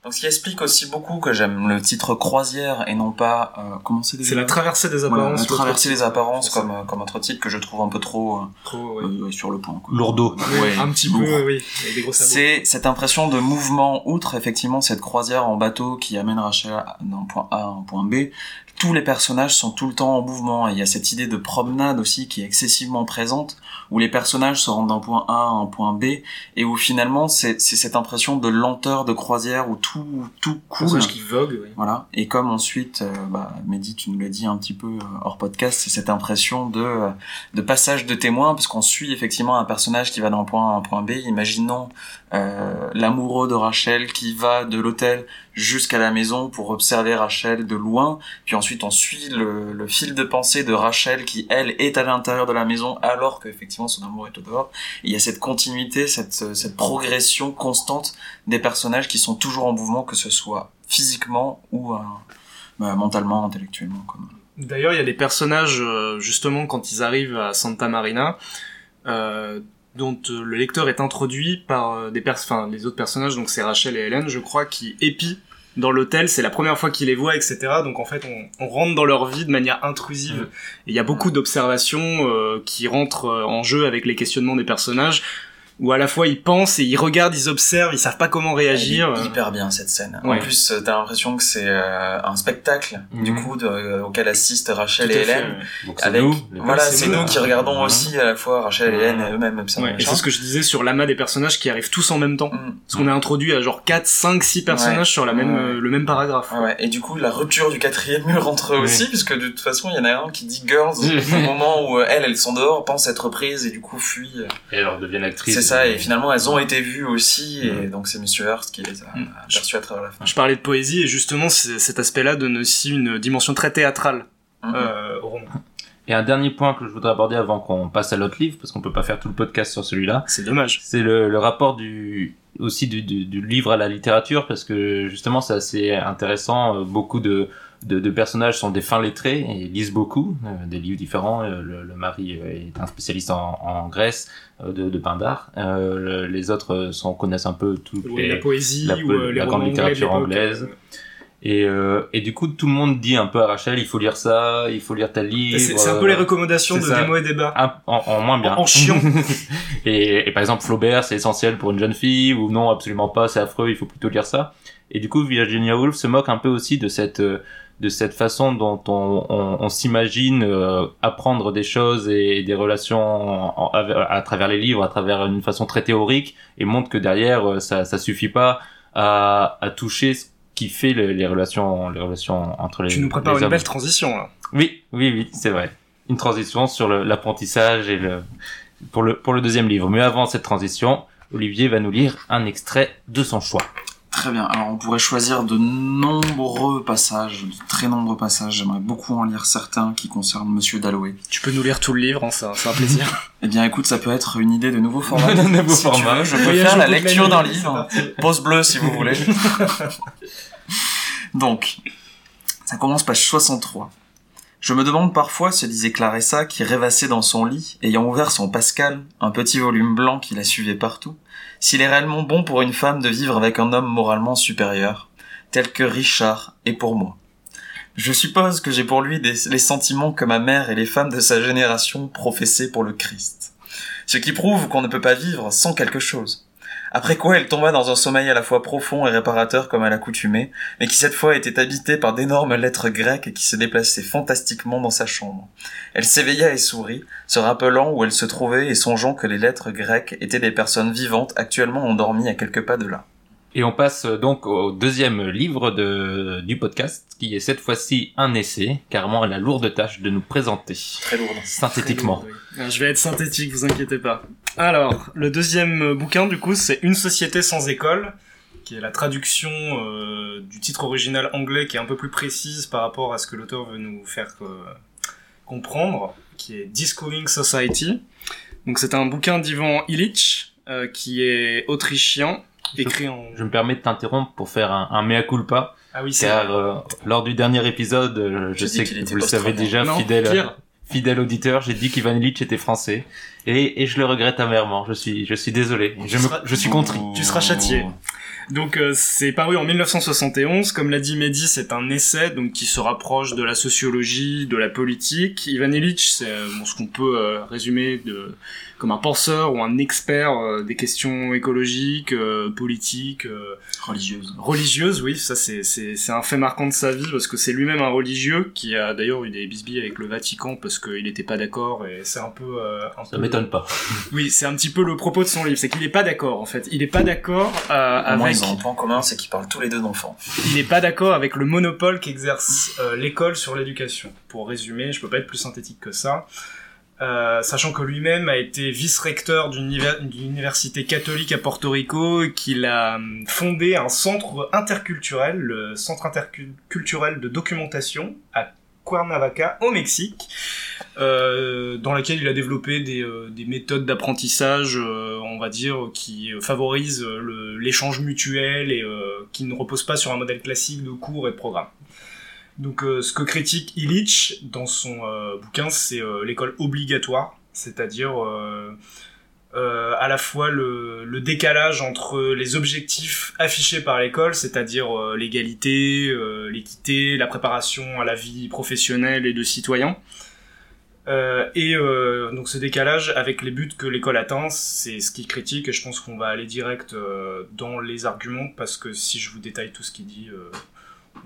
Donc, ce qui explique aussi beaucoup que j'aime le titre Croisière et non pas, euh, comment c'est déjà c'est la traversée des apparences traverser les titre. apparences comme, euh, comme autre titre que je trouve un peu trop, euh, Trop, ouais. euh, sur le point. quoi. Lourdeau. Ouais, un petit lourd. peu oui des C'est cette impression de mouvement, outre effectivement cette croisière en bateau qui amène Rachel d'un point A à un point B. Tous les personnages sont tout le temps en mouvement et il y a cette idée de promenade aussi qui est excessivement présente où les personnages se rendent d'un point A à un point B et où finalement c'est cette impression de lenteur de croisière où tout tout coule. qui vogue oui. Voilà. Et comme ensuite, euh, bah, Mehdi, tu nous l'as dit un petit peu euh, hors podcast, c'est cette impression de, euh, de passage de témoin, parce qu'on suit effectivement un personnage qui va d'un point A à un point B. Imaginons euh, l'amoureux de Rachel qui va de l'hôtel jusqu'à la maison pour observer Rachel de loin. Puis ensuite, on suit le, fil de pensée de Rachel qui, elle, est à l'intérieur de la maison alors qu'effectivement son amour est au dehors. Il y a cette continuité, cette, cette progression constante des personnages qui sont toujours en mouvement, que ce soit physiquement ou euh, bah, mentalement, intellectuellement. D'ailleurs, il y a des personnages, euh, justement, quand ils arrivent à Santa Marina, euh, dont euh, le lecteur est introduit par euh, des enfin, les autres personnages, donc c'est Rachel et Hélène, je crois, qui épient dans l'hôtel, c'est la première fois qu'ils les voient, etc. Donc en fait, on, on rentre dans leur vie de manière intrusive. Et il y a beaucoup d'observations euh, qui rentrent euh, en jeu avec les questionnements des personnages, où à la fois ils pensent et ils regardent, ils observent, ils savent pas comment réagir. Elle est hyper bien cette scène. En Ouais. plus, euh, t'as l'impression que c'est euh, un spectacle, du Mhm. coup, de- euh, auquel assistent Rachel Tout et fait, Hélène. ouais. Donc c'est Avec, nous. voilà, c'est nous, qui regardons Ouais. aussi à la fois Rachel et Ouais. Hélène eux-mêmes. observent Ouais, le et c'est ce que je disais sur l'amas des personnages qui arrivent tous en même temps. Mm. Parce qu'on est introduit à genre 4, 5, 6 personnages Ouais. sur la même, euh, le même paragraphe. Et du coup, la rupture du quatrième mur entre eux aussi, puisque de toute façon, il y en a un qui dit girls au moment où euh, elles, elles sont dehors, pensent être prises et du coup fuient. euh, Et alors deviennent actrices. Ça, et finalement, elles ont été vues aussi, et Mm. donc c'est Monsieur Hurst qui les a Mm. aperçues à travers la fin. Je parlais de poésie et justement cet aspect-là donne aussi une dimension très théâtrale Mhm. euh, au roman. Et un dernier point que je voudrais aborder avant qu'on passe à l'autre livre, parce qu'on peut pas faire tout le podcast sur celui-là, C'est dommage. c'est le, le rapport du aussi du, du, du livre à la littérature, parce que justement c'est assez intéressant. euh, Beaucoup de, de, de personnages sont des fins lettrés et lisent beaucoup, euh, des livres différents. Euh, Le, le mari euh, est un spécialiste en, en Grèce euh, de, de Pindar. Euh, le- les autres sont, connaissent un peu toutes les, la poésie la ou les la grande littérature anglaise. Et, euh, et du coup, tout le monde dit un peu à Rachel, il faut lire ça, il faut lire tel livre. C'est un peu les recommandations de ça. Démo et Débat. un- en, en moins bien. En- en chiant. et, et par exemple, Flaubert, c'est essentiel pour une jeune fille, ou non, absolument pas, c'est affreux, il faut plutôt lire ça. Et du coup, Virginia Woolf se moque un peu aussi de cette, euh, de cette façon dont on, on, on s'imagine euh, apprendre des choses et des relations en- en- à, travers les livres, à travers une façon très théorique, et montre que derrière, euh, ça, ça suffit pas à, à toucher ce qui fait les, les relations, les relations entre les Tu nous prépares une hommes. belle transition là. Oui, oui, oui, c'est vrai. Une transition sur l'apprentissage et le pour le pour le deuxième livre. Mais avant cette transition, Olivier va nous lire un extrait de son choix. Très bien. Alors, on pourrait choisir de nombreux passages, de très nombreux passages. J'aimerais beaucoup en lire certains qui concernent Monsieur Dalloway. Tu peux nous lire tout le livre, hein, c'est un plaisir. Eh bien, écoute, ça peut être une idée de nouveau format. De nouveau Si tu format. veux, je peux faire la lecture d'un livre. Pause bleue, si vous voulez. Donc, ça commence page 63. Je me demande parfois, se disait Clarissa, qui rêvassait dans son lit, ayant ouvert son Pascal, un petit volume blanc qui la suivait partout, s'il est réellement bon pour une femme de vivre avec un homme moralement supérieur, tel que Richard est pour moi. Je suppose que j'ai pour lui les sentiments que ma mère et les femmes de sa génération professaient pour le Christ. Ce qui prouve qu'on ne peut pas vivre sans quelque chose. Après quoi, elle tomba dans un sommeil à la fois profond et réparateur comme à l'accoutumée, mais qui cette fois était habité par d'énormes lettres grecques qui se déplaçaient fantastiquement dans sa chambre. Elle s'éveilla et sourit, se rappelant où elle se trouvait et songeant que les lettres grecques étaient des personnes vivantes actuellement endormies à quelques pas de là. Et on passe euh, donc au deuxième livre de, du podcast, qui est cette fois-ci un essai, carrément la lourde tâche de nous présenter Très lourde. synthétiquement. Je vais être synthétique, vous inquiétez pas. Alors, le deuxième bouquin, du coup, c'est Une société sans école, qui est la traduction euh, du titre original anglais, qui est un peu plus précise par rapport à ce que l'auteur veut nous faire euh, comprendre, qui est Discoving Society. Donc c'est un bouquin d'Ivan Illich, euh, qui est autrichien, écrit en... Je me permets de t'interrompre pour faire un, un mea culpa, Ah oui, c'est car euh, lors du dernier épisode, euh, je sais que vous le savez déjà, Non, fidèle, pire. fidèle auditeur, j'ai dit qu'Ivan Illich était français, et, et je le regrette amèrement. Je suis, je suis désolé. Je, me- je suis contrit. Tu seras châtié. Donc euh, c'est paru en 1971, comme l'a dit Mehdi, c'est un essai donc qui se rapproche de la sociologie, de la politique. Ivan Illich, c'est euh, bon, ce qu'on peut euh, résumer de, comme un penseur ou un expert euh, des questions écologiques, euh, politiques, euh, Religieuse. religieuses. Oui, ça c'est c'est c'est un fait marquant de sa vie parce que c'est lui-même un religieux qui a d'ailleurs eu des bisbilles avec le Vatican parce qu'il n'était pas d'accord et c'est un peu euh, un Ça peu- m'étonne pas. oui, c'est un petit peu le propos de son livre, c'est qu'il n'est pas d'accord en fait. Il n'est pas d'accord euh, avec, ils ont un point commun, c'est qu'ils parlent tous les deux d'enfants. il n'est pas d'accord avec le monopole qu'exerce euh, l'école sur l'éducation. Pour résumer, je peux pas être plus synthétique que ça. Euh, sachant que lui-même a été vice-recteur d'une univer- d'une université catholique à Porto Rico et qu'il a hum, fondé un centre interculturel, le centre interculturel de documentation à Cuernavaca au Mexique, euh, dans laquelle il a développé des, euh, des méthodes d'apprentissage, euh, on va dire, qui favorisent euh, l'échange mutuel et euh, qui ne reposent pas sur un modèle classique de cours et de programme. Donc euh, ce que critique Illich dans son euh, bouquin, c'est euh, l'école obligatoire, c'est-à-dire euh, euh, à la fois le, le décalage entre les objectifs affichés par l'école, c'est-à-dire euh, l'égalité, euh, l'équité, la préparation à la vie professionnelle et de citoyen, euh, et euh, donc ce décalage avec les buts que l'école atteint, c'est ce qu'il critique, et je pense qu'on va aller direct euh, dans les arguments, parce que si je vous détaille tout ce qu'il dit, euh,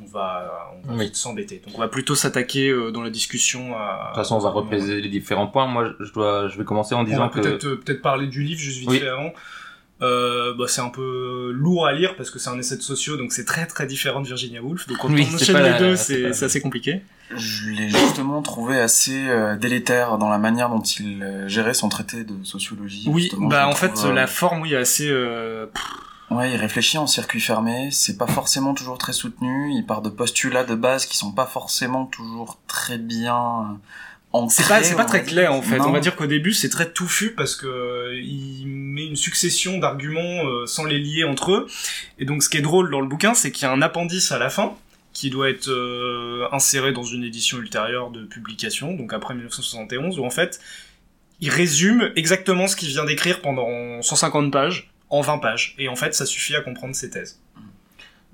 on va, on va Oui. vite s'embêter. Donc on va plutôt s'attaquer euh, dans la discussion à... De toute façon, on va repéser les différents points. Moi, je dois, je vais commencer en On va disant que peut-être euh, peut-être parler du livre juste vite Oui. fait avant. Euh, bah, c'est un peu lourd à lire parce que c'est un essai de sociaux, donc c'est très très différent de Virginia Woolf. Donc quand Oui, on enchaîne pas les la- deux, c'est c'est assez compliqué. Je l'ai justement trouvé assez euh, délétère dans la manière dont il euh, gérait son traité de sociologie. Oui, justement, bah en fait trouve, euh, la forme oui est assez euh, Ouais, il réfléchit en circuit fermé, c'est pas forcément toujours très soutenu, il part de postulats de base qui sont pas forcément toujours très bien euh. C'est pas, c'est pas très clair en fait. Non. On va dire qu'au début c'est très touffu parce que euh, il met une succession d'arguments euh, sans les lier entre eux. Et donc ce qui est drôle dans le bouquin, c'est qu'il y a un appendice à la fin qui doit être euh, inséré dans une édition ultérieure de publication, donc après 1971, où en fait il résume exactement ce qu'il vient d'écrire pendant 150 pages en 20 pages. Et en fait ça suffit à comprendre ses thèses.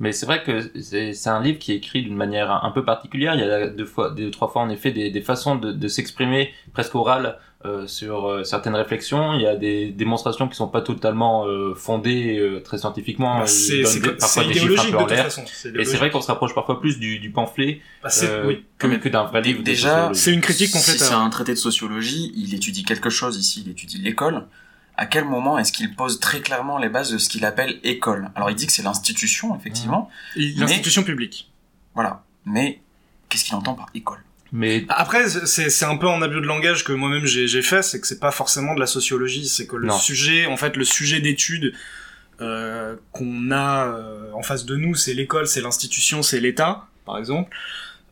Mais c'est vrai que c'est c'est un livre qui est écrit d'une manière un peu particulière. Il y a deux fois, deux trois fois en effet des, des façons de, de s'exprimer presque orales euh, sur euh, certaines réflexions. Il y a des démonstrations qui sont pas totalement euh, fondées euh, très scientifiquement. Bah, c'est parfois c'est des chiffres un peu de en toute l'air. façon. Et c'est vrai qu'on se rapproche parfois plus du, du pamphlet Bah, euh, oui. que, que d'un vrai livre. Déjà. C'est une critique qu'on fait Si c'est un traité de sociologie, il étudie quelque chose ici, il étudie l'école. À quel moment est-ce qu'il pose très clairement les bases de ce qu'il appelle école? Alors il dit que c'est l'institution, effectivement, L'institution publique. voilà. Mais qu'est-ce qu'il entend par école? Mais Après, c'est un peu un abus de langage que moi-même j'ai j'ai fait, c'est que c'est pas forcément de la sociologie, c'est que le Non. sujet, en fait, le sujet d'étude euh, qu'on a euh, en face de nous, c'est l'école, c'est l'institution, c'est l'État, par exemple.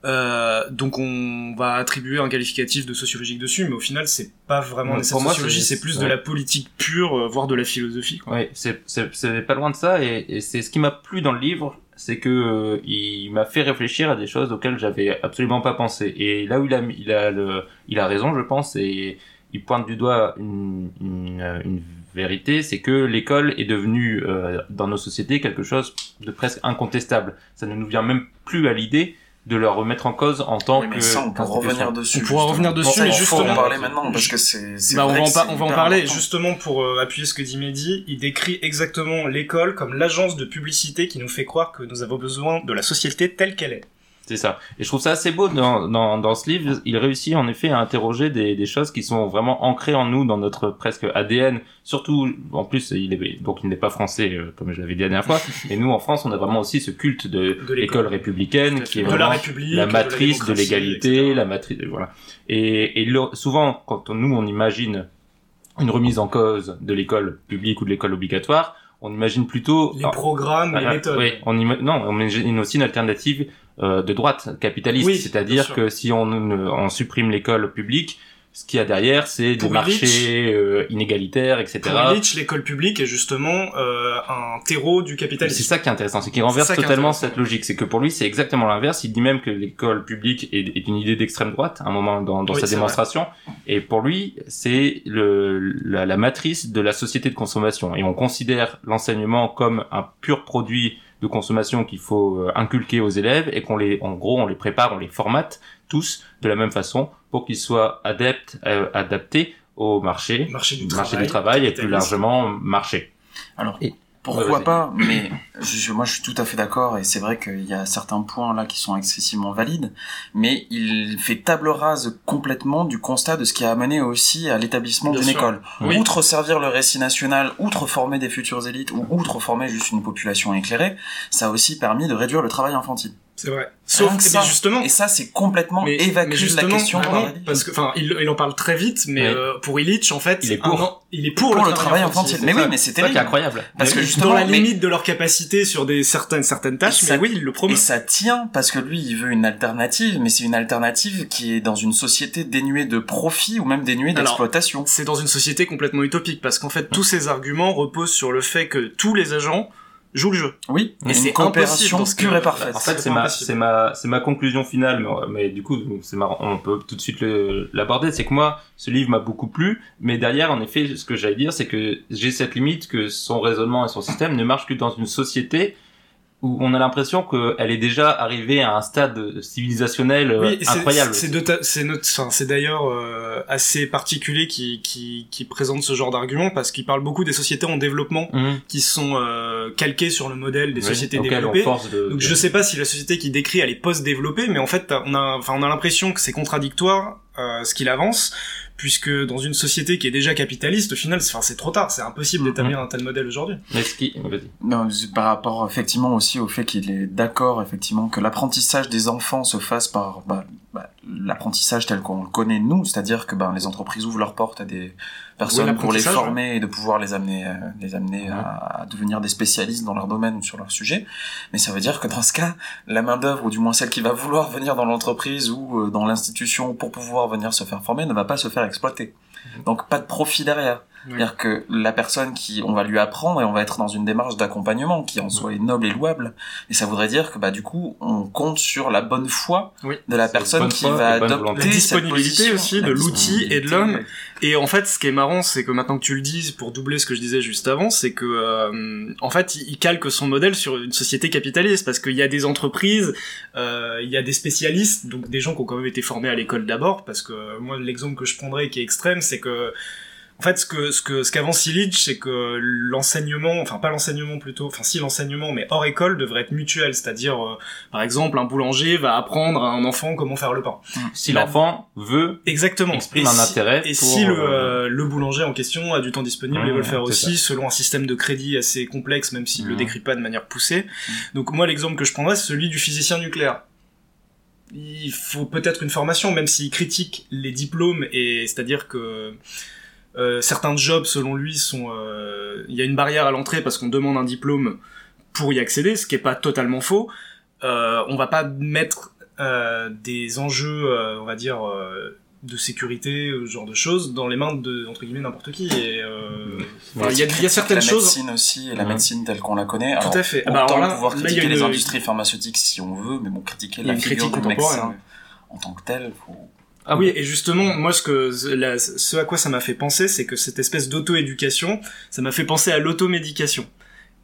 Euh, donc on va attribuer un qualificatif de sociologique dessus, mais au final c'est pas vraiment de pour la moi, sociologie, c'est- plus de la politique pure, euh, voire de la philosophie. Quoi. Oui, c'est pas loin de ça et, et c'est ce qui m'a plu dans le livre, c'est que euh, il m'a fait réfléchir à des choses auxquelles j'avais absolument pas pensé. Et là où il a mis- il a le il a raison, je pense, et il pointe du doigt une une, une vérité, c'est que l'école est devenue euh, dans nos sociétés quelque chose de presque incontestable. Ça ne nous vient même plus à l'idée de le remettre en cause en tant Oui, mais que ça, on institution. revenir dessus. On pourra justement. revenir dessus, mais il faut justement- en parler maintenant parce que c'est. c'est Bah, on va en, on va en parler important. justement pour euh, appuyer ce que dit Mehdi. Il décrit exactement l'école comme l'agence de publicité qui nous fait croire que nous avons besoin de la société telle qu'elle est. C'est ça. Et je trouve ça assez beau dans, dans, dans ce livre. Il réussit en effet à interroger des, des choses qui sont vraiment ancrées en nous, dans notre presque ADN. Surtout, en plus, il est, donc il n'est pas français, euh, comme je l'avais dit la dernière fois. Et nous, en France, on a vraiment aussi ce culte de, De l'école. républicaine, qui est de vraiment la matrice de, l'égalité, la matrice, voilà. Et, et le- souvent, quand on- nous, on imagine une remise en cause de l'école publique ou de l'école obligatoire, on imagine plutôt Les programmes, les ah, méthodes. Oui, on ima- non, on imagine aussi une alternative euh, de droite capitaliste, Oui, c'est-à-dire que si on supprime l'école publique, ce qu'il y a derrière, c'est des Pour marchés euh, inégalitaires, etc. Pour Illich, l'école publique est justement euh, un terreau du C'est capitalisme. ça qui est intéressant, c'est qu'il renverse C'est totalement cette logique. C'est que pour lui, c'est exactement l'inverse. Il dit même que l'école publique est, est une idée d'extrême droite, à un moment dans, dans Oui, sa c'est démonstration. Et pour lui, c'est la, la matrice de la société de consommation. Et on considère l'enseignement comme un pur produit de consommation qu'il faut euh, inculquer aux élèves et qu'on les, en gros, on les prépare, on les formate tous de la même façon pour soient adeptes, euh, adaptés au marché, Marché du marché travail, du travail et plus largement marché. Alors, Et- pourquoi pas, mais je, moi je suis tout à fait d'accord et c'est vrai qu'il y a certains points là qui sont excessivement valides, mais il fait table rase complètement du constat de ce qui a amené aussi à l'établissement d'une école. Oui. Outre servir le récit national, outre former des futures élites ou outre former juste une population éclairée, ça a aussi permis de réduire le travail infantile. C'est vrai. Sauf que que ça. justement, Et ça c'est complètement mais, évacué mais de la question ah non, parce que, enfin, il, il en parle très vite, mais Oui. euh, pour Illich, en fait, Il est pour. an- il est pour, pour le travail infantile. Mais oui, mais c'est qui est terrible. incroyable. Parce que Mais- justement, dans la mais- limite de leur capacité sur des certaines certaines tâches, mais ça- oui, il le promeut. Et ça tient parce que lui, il veut une alternative, mais c'est une alternative qui est dans une société dénuée de profit ou même dénuée d'exploitation. C'est dans une société complètement utopique parce qu'en fait, tous ces arguments reposent sur le fait que tous les agents jouent le jeu. Oui, Mais c'est impossible dans ce pure et parfaite. En fait, c'est ma, c'est ma, c'est ma conclusion finale, mais, mais du coup, c'est marrant, on peut tout de suite l'aborder. C'est que moi, ce livre m'a beaucoup plu, mais derrière, en effet, ce que j'allais dire, c'est que j'ai cette limite que son raisonnement et son système ne marchent que dans une société où on a l'impression qu'elle est déjà arrivée à un stade civilisationnel euh, Oui, c'est- incroyable. C'est d'ailleurs euh, assez particulier qui, qui, qui présente ce genre d'argument parce qu'il parle beaucoup des sociétés en développement Mhm. qui sont euh, calquées sur le modèle des Oui, sociétés développées. de- Donc de- je sais pas si la société qu'il décrit elle est post-développée, mais en fait on a, enfin on a l'impression que c'est contradictoire euh, ce qu'il avance, puisque dans une société qui est déjà capitaliste, au final, c'est, enfin c'est trop tard, c'est impossible d'établir un tel modèle aujourd'hui. Mais ce qui. Non, par rapport effectivement aussi au fait qu'il est d'accord effectivement que l'apprentissage des enfants se fasse par bah, bah, l'apprentissage tel qu'on le connaît nous, c'est-à-dire que ben les entreprises ouvrent leurs portes à des personnes pour les former et de pouvoir les amener, euh, les amener à, à devenir des spécialistes dans leur domaine ou sur leur sujet. Mais ça veut dire que dans ce cas, la main d'œuvre ou du moins celle qui va vouloir venir dans l'entreprise ou euh, dans l'institution pour pouvoir venir se faire former ne va pas se faire exploiter. Donc pas de profit derrière. C'est-à-dire que la personne qui, on va lui apprendre et on va être dans une démarche d'accompagnement qui en soi est noble et louable. Et ça voudrait dire que bah du coup, on compte sur la bonne foi Oui. de la personne qui foi va adopter. La cette disponibilité position. aussi de l'outil et de l'homme. ouais. Et en fait, ce qui est marrant, c'est que maintenant que tu le dises, pour doubler ce que je disais juste avant, c'est que euh, en fait, il il calque son modèle sur une société capitaliste parce qu'il y a des entreprises, euh, il y a des spécialistes, donc des gens qui ont quand même été formés à l'école d'abord, parce que euh, moi, l'exemple que je prendrais qui est extrême, c'est que en fait, ce que ce que ce qu'avance Illich, c'est que l'enseignement, enfin pas l'enseignement plutôt, enfin si l'enseignement, mais hors école devrait être mutuel, c'est-à-dire, euh, par exemple, un boulanger va apprendre à un enfant comment faire le pain. Si Bah, l'enfant veut, Exactement. exprime Et un si- intérêt Et pour, si le, euh, euh, le boulanger en question a du temps disponible Mmh, et veut le faire aussi, selon un système de crédit assez complexe, même s'il le Mmh. décrit pas de manière poussée. Donc moi, l'exemple que je prendrais, c'est celui du physicien nucléaire. Il faut peut-être une formation, même s'il critique les diplômes, et c'est-à-dire que euh, certains jobs, selon lui, sont... euh, Il y a une barrière à l'entrée parce qu'on demande un diplôme pour y accéder, ce qui est pas totalement faux. Euh, on va pas mettre euh, des enjeux, euh, on va dire, euh, de sécurité, ce genre de choses, dans les mains de, entre guillemets, n'importe qui. Et, euh, il y a, il y a certaines la choses... médecine aussi, et la Ouais. médecine telle qu'on la connaît. Tout Alors, à fait. Ah Autant bah, alors là, pouvoir là, il y a critiquer les une- industries pharmaceutiques si on veut, mais bon, critiquer la figure critique du médecin contemporaine. en tant que tel, faut... ah oui, et justement, moi, ce que la- ce à quoi ça m'a fait penser, c'est que cette espèce d'auto-éducation, ça m'a fait penser à l'automédication.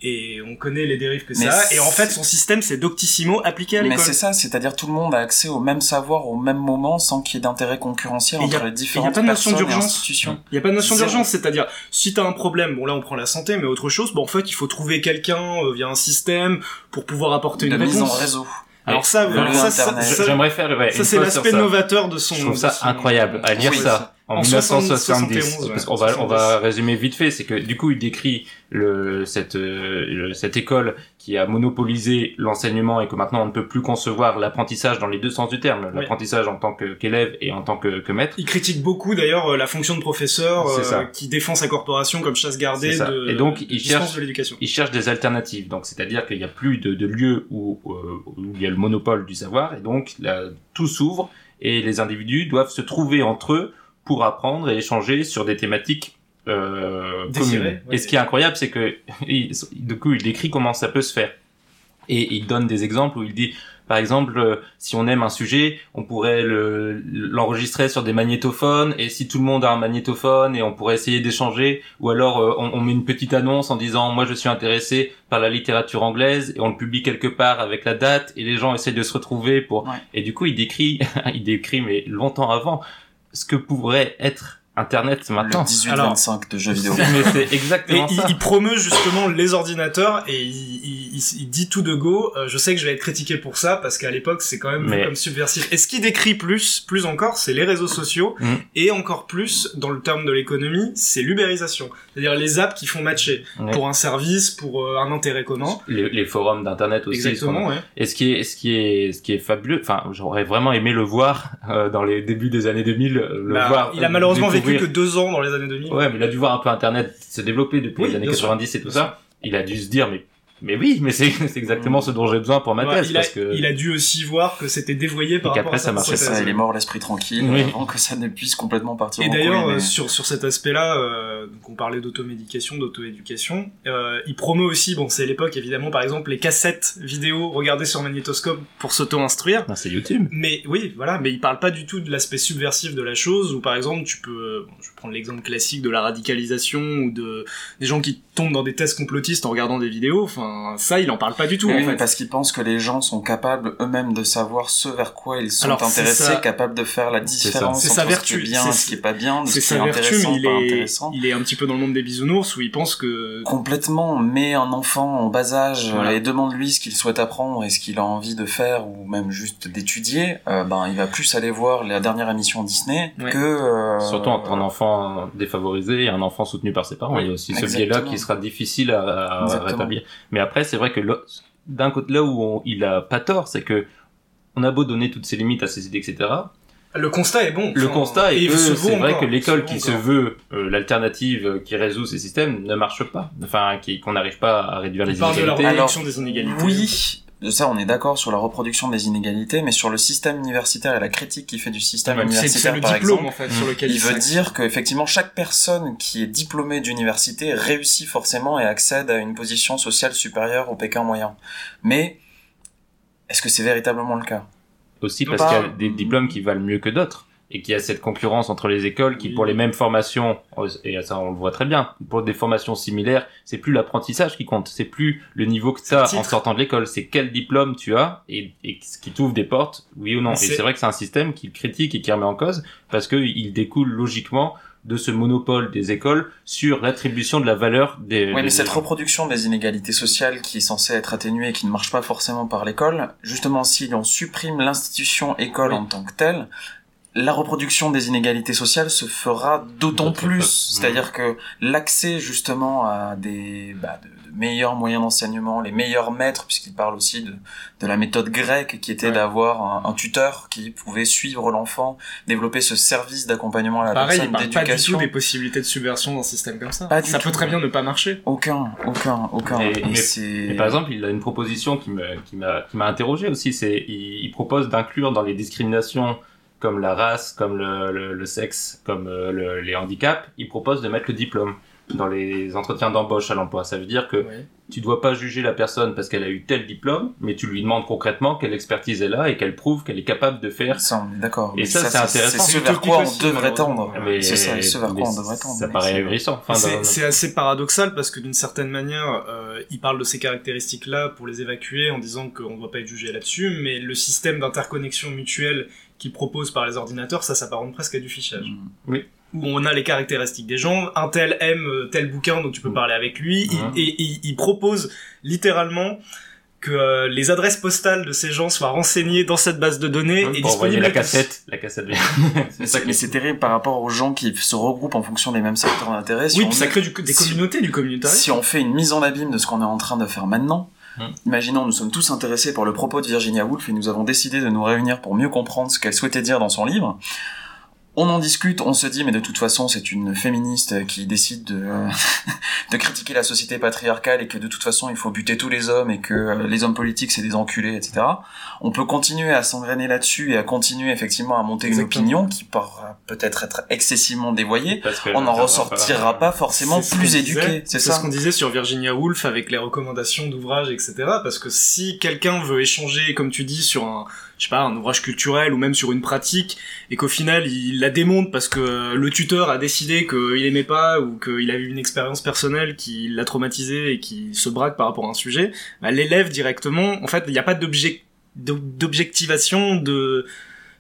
Et on connaît les dérives que Mais ça. a. Et en fait, son système, c'est Doctissimo appliqué à Mais l'école. c'est ça, c'est-à-dire tout le monde a accès au même savoir au même moment sans qu'il y ait d'intérêt concurrentiel Et y a- entre les et y a différentes pas de notion personnes et institutions. Il y a pas de notion d'urgence, c'est-à-dire si t'as un problème, bon là on prend la santé, mais autre chose, bon en fait il faut trouver quelqu'un euh, via un système pour pouvoir apporter De une mise en réponse. réseau. Alors ça, voilà, ça, ça, ça- J'aimerais faire ouais, ça, c'est l'aspect novateur de son. Je trouve ça son- incroyable. À lire Oui, ça en, En 1970 71, ouais, parce qu'on va on va 70. résumer vite fait c'est que du coup il décrit le cette euh, le- cette école qui a monopolisé l'enseignement et que maintenant on ne peut plus concevoir l'apprentissage dans les deux sens du terme Oui. l'apprentissage en tant qu'élève et en tant que, que maître Il critique beaucoup d'ailleurs euh, la fonction de professeur euh, qui défend sa corporation comme chasse gardée de, Et donc, de il cherche- de l'éducation. il cherche des alternatives donc c'est-à-dire qu'il n'y a plus de, de lieux où, euh, où il y a le monopole du savoir et donc là, tout s'ouvre et les individus doivent se trouver entre eux pour apprendre et échanger sur des thématiques euh, communes. ouais. Et ce qui est incroyable, c'est que il, du coup, il décrit comment ça peut se faire. Et il donne des exemples où il dit, par exemple, euh, si on aime un sujet, on pourrait le- l'enregistrer sur des magnétophones, et si tout le monde a un magnétophone, et on pourrait essayer d'échanger, ou alors euh, on, on met une petite annonce en disant, moi je suis intéressé par la littérature anglaise, et on le publie quelque part avec la date, et les gens essaient de se retrouver pour... Ouais. Et du coup, il décrit, il décrit, mais longtemps avant, ce que pourrait être Internet maintenant. Le Alors- 18-25 de jeux vidéo. mais c'est Et exactement il, ça. il promeut justement les ordinateurs et il, il- il- il dit tout de go. euh, je sais que je vais être critiqué pour ça parce qu'à l'époque c'est quand même Mais- comme subversif. Et ce qui décrit plus, plus encore, c'est les réseaux sociaux Mm. et encore plus dans le terme de l'économie, c'est l'ubérisation. C'est-à-dire les apps qui font matcher pour un service, pour euh, un intérêt commun. Les, les forums d'internet aussi. Exactement. sont- Ouais. Et ce qui est, ce qui est, ce qui est fabuleux, enfin, j'aurais vraiment aimé le voir euh, dans les débuts des années 2000, euh, le Bah, voir. il a euh, malheureusement vécu que deux ans dans les années 2000. Ouais, mais il a dû voir un peu Internet se développer depuis Oui, les années bien sûr. 90 et tout ça. Il a dû se dire, mais, mais oui, mais c'est, c'est exactement ce dont j'ai besoin pour ma Ouais, thèse, il, a, parce que. il a marché aussi voir que c'était dévoyé par Et rapport qu'après, à ça marchait ça, il est mort l'esprit tranquille Oui. avant que ça ne puisse complètement partir Et d'ailleurs, euh, mais- sur, sur cet aspect-là, euh, donc on parlait d'automédication, d'auto-éducation, euh, il promeut aussi, bon c'est l'époque évidemment, par exemple les cassettes vidéo regardées sur magnétoscope pour s'auto-instruire. Ah, c'est YouTube. Mais oui, voilà, mais il parle pas du tout de l'aspect subversif de la chose, où par exemple tu peux, euh, bon, je vais prendre l'exemple classique de la radicalisation ou de des gens qui tombent dans des thèses complotistes en regardant des vidéos. Enfin, ça, il en parle pas du tout Mais en oui, fait. parce qu'ils pensent que les gens sont capables eux-mêmes de savoir ce vers quoi ils sont Alors, intéressés, ça. capables de faire la différence C'est entre sa ce vertu, qui est bien et ce qui est pas bien, de C'est ce qui sa est vertu, intéressant, mais il pas est, intéressant. il est un petit peu dans le monde des bisounours où il pense que Complètement, mais un enfant en bas âge Voilà. et demande-lui ce qu'il souhaite apprendre et ce qu'il a envie de faire ou même juste d'étudier, euh, ben il va plus aller voir la dernière émission Disney Ouais. que euh, Surtout entre un enfant défavorisé et un enfant soutenu par ses parents. Oui, il y a aussi ce biais-là qui sera difficile à, rétablir. Mais après, c'est vrai que d'un côté, là où on- il a pas tort, c'est que on a beau donner toutes ses limites à ses idées, etc. le constat est bon. Le Enfin, constat est que c'est vrai que l'école qui se veut euh, l'alternative euh, qui résout ces systèmes ne marche pas. Enfin, qu'on n'arrive pas à réduire Il les parle de la inégalités. reproduction des inégalités. Oui, ça on est d'accord sur la reproduction des inégalités, mais sur le système universitaire et la critique qu'il fait du système C'est- C'est universitaire le par diplôme exemple, en fait sur lequel il veut dire qu'effectivement chaque personne qui est diplômée d'université réussit forcément et accède à une position sociale supérieure au Pékin moyen. Mais est-ce que c'est véritablement le cas? Aussi parce Pas- qu'il y a des diplômes qui valent mieux que d'autres et qu'il y a cette concurrence entre les écoles qui Oui. pour les mêmes formations et ça on le voit très bien pour des formations similaires c'est plus l'apprentissage qui compte c'est plus le niveau que tu as en sortant de l'école c'est quel diplôme tu as et, et ce qui t'ouvre des portes oui ou non et c'est- vrai que c'est un système qu'il critique et qui remet en cause parce que il découle logiquement de ce monopole des écoles sur l'attribution de la valeur des Oui, mais cette reproduction des inégalités sociales qui est censée être atténuée et qui ne marche pas forcément par l'école, justement, si on supprime l'institution école Oui. en tant que telle, la reproduction des inégalités sociales se fera d'autant plus. C'est-à-dire que l'accès justement à des bah, de, de meilleurs moyens d'enseignement, les meilleurs maîtres, puisqu'il parle aussi de, de la méthode grecque qui était Ouais. d'avoir un, un tuteur qui pouvait suivre l'enfant, développer ce service d'accompagnement à la Pareil, il personne, parle pas du d'éducation. tout des possibilités de subversion d'un système comme ça. Pas ça tout. peut très bien ne pas marcher. Aucun, aucun, aucun. Et- Et mais- c'est... Et par exemple, il a une proposition qui me, qui m'a, qui m'a interrogé aussi. C'est, il, il propose d'inclure dans les discriminations comme la race, comme le, le, le sexe, comme euh, le- les handicaps, il propose de mettre le diplôme dans les entretiens d'embauche à l'emploi. Ça veut dire que Ouais. tu dois pas juger la personne parce qu'elle a eu tel diplôme, mais tu lui demandes concrètement quelle expertise elle a et qu'elle prouve qu'elle est capable de faire. Ça, d'accord. Et Mais ça, c'est intéressant. C'est ce vers quoi on devrait tendre. C'est ça, ce vers quoi on devrait tendre. Ça paraît ahurissant. Enfin, c'est assez paradoxal parce que d'une certaine manière, euh, il parle de ces caractéristiques-là pour les évacuer en disant qu'on ne doit pas être jugé là-dessus, mais le système d'interconnexion mutuelle qu'il propose par les ordinateurs, ça s'apparente presque à du fichage. Mm. Où on a les caractéristiques des gens, un tel aime euh, tel bouquin, donc tu peux Mm. parler avec lui, il- et il, il propose littéralement que euh, les adresses postales de ces gens soient renseignées dans cette base de données et disponibles la à tous. cassette, la cassette vient. Mais c'est- mais c'est terrible par rapport aux gens qui se regroupent en fonction des mêmes secteurs d'intérêt. Si Oui, puis ça crée du- des si- communautés, du communautarisme. Si on fait une mise en abîme de ce qu'on est en train de faire maintenant, Hmm. imaginons nous sommes tous intéressés par le propos de Virginia Woolf et nous avons décidé de nous réunir pour mieux comprendre ce qu'elle souhaitait dire dans son livre. On en discute, on se dit, mais de toute façon, c'est une féministe qui décide de, de critiquer la société patriarcale et que de toute façon, il faut buter tous les hommes et que euh, les hommes politiques, c'est des enculés, etc. On peut continuer à s'engrainer là-dessus et à continuer effectivement à monter une opinion qui pourra peut-être être excessivement dévoyée. Parce On n'en ressortira pas forcément C'est ce plus éduqué, C'est ça ce qu'on disait sur Virginia Woolf avec les recommandations d'ouvrages, etc. Parce que si quelqu'un veut échanger, comme tu dis, sur un, je sais pas, un ouvrage culturel ou même sur une pratique, et qu'au final il la démonte parce que le tuteur a décidé qu'il aimait pas ou qu'il a eu une expérience personnelle qui l'a traumatisé et qui se braque par rapport à un sujet, bah, l'élève directement, en fait, il n'y a pas d'objec- d'objectivation de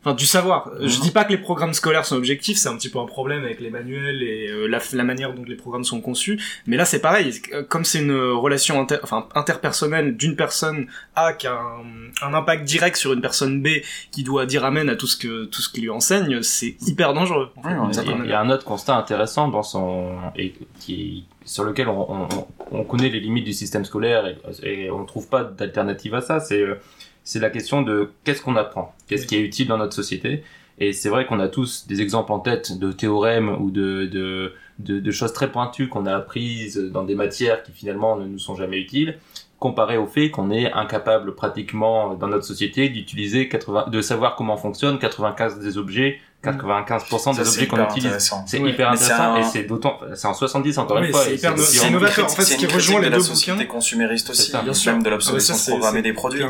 enfin du savoir. Je dis pas que les programmes scolaires sont objectifs, c'est un petit peu un problème avec les manuels et euh, la, la manière dont les programmes sont conçus. Mais là, c'est pareil. Euh, Comme c'est une relation inter, enfin interpersonnelle d'une personne A qui a un, un impact direct sur une personne B qui doit dire amen à tout ce que tout ce qu'il lui enseigne, c'est hyper dangereux. en fait. Il y a- d'accord. il y a un autre constat intéressant dans son et qui sur lequel on, on, on connaît les limites du système scolaire et, et on ne trouve pas d'alternative à ça. C'est euh, c'est la question de qu'est-ce qu'on apprend, qu'est-ce qui est utile dans notre société. Et c'est vrai qu'on a tous des exemples en tête de théorèmes ou de, de, de, choses très pointues qu'on a apprises dans des matières qui finalement ne nous sont jamais utiles, comparé au fait qu'on est incapable pratiquement dans notre société d'utiliser 80, de savoir comment fonctionnent 95 des objets, 95% Ça, des objets qu'on utilise. C'est Ouais. hyper intéressant un- et c'est d'autant, c'est en 70 encore Ouais, une fois. c'est hyper- c'est- innovateur. En fait, ce qui rejoint les de la deux société bouquins. consumériste aussi, ça. Bien sûr. même de Ah ouais, l'obsolescence c'est- programmée des produits.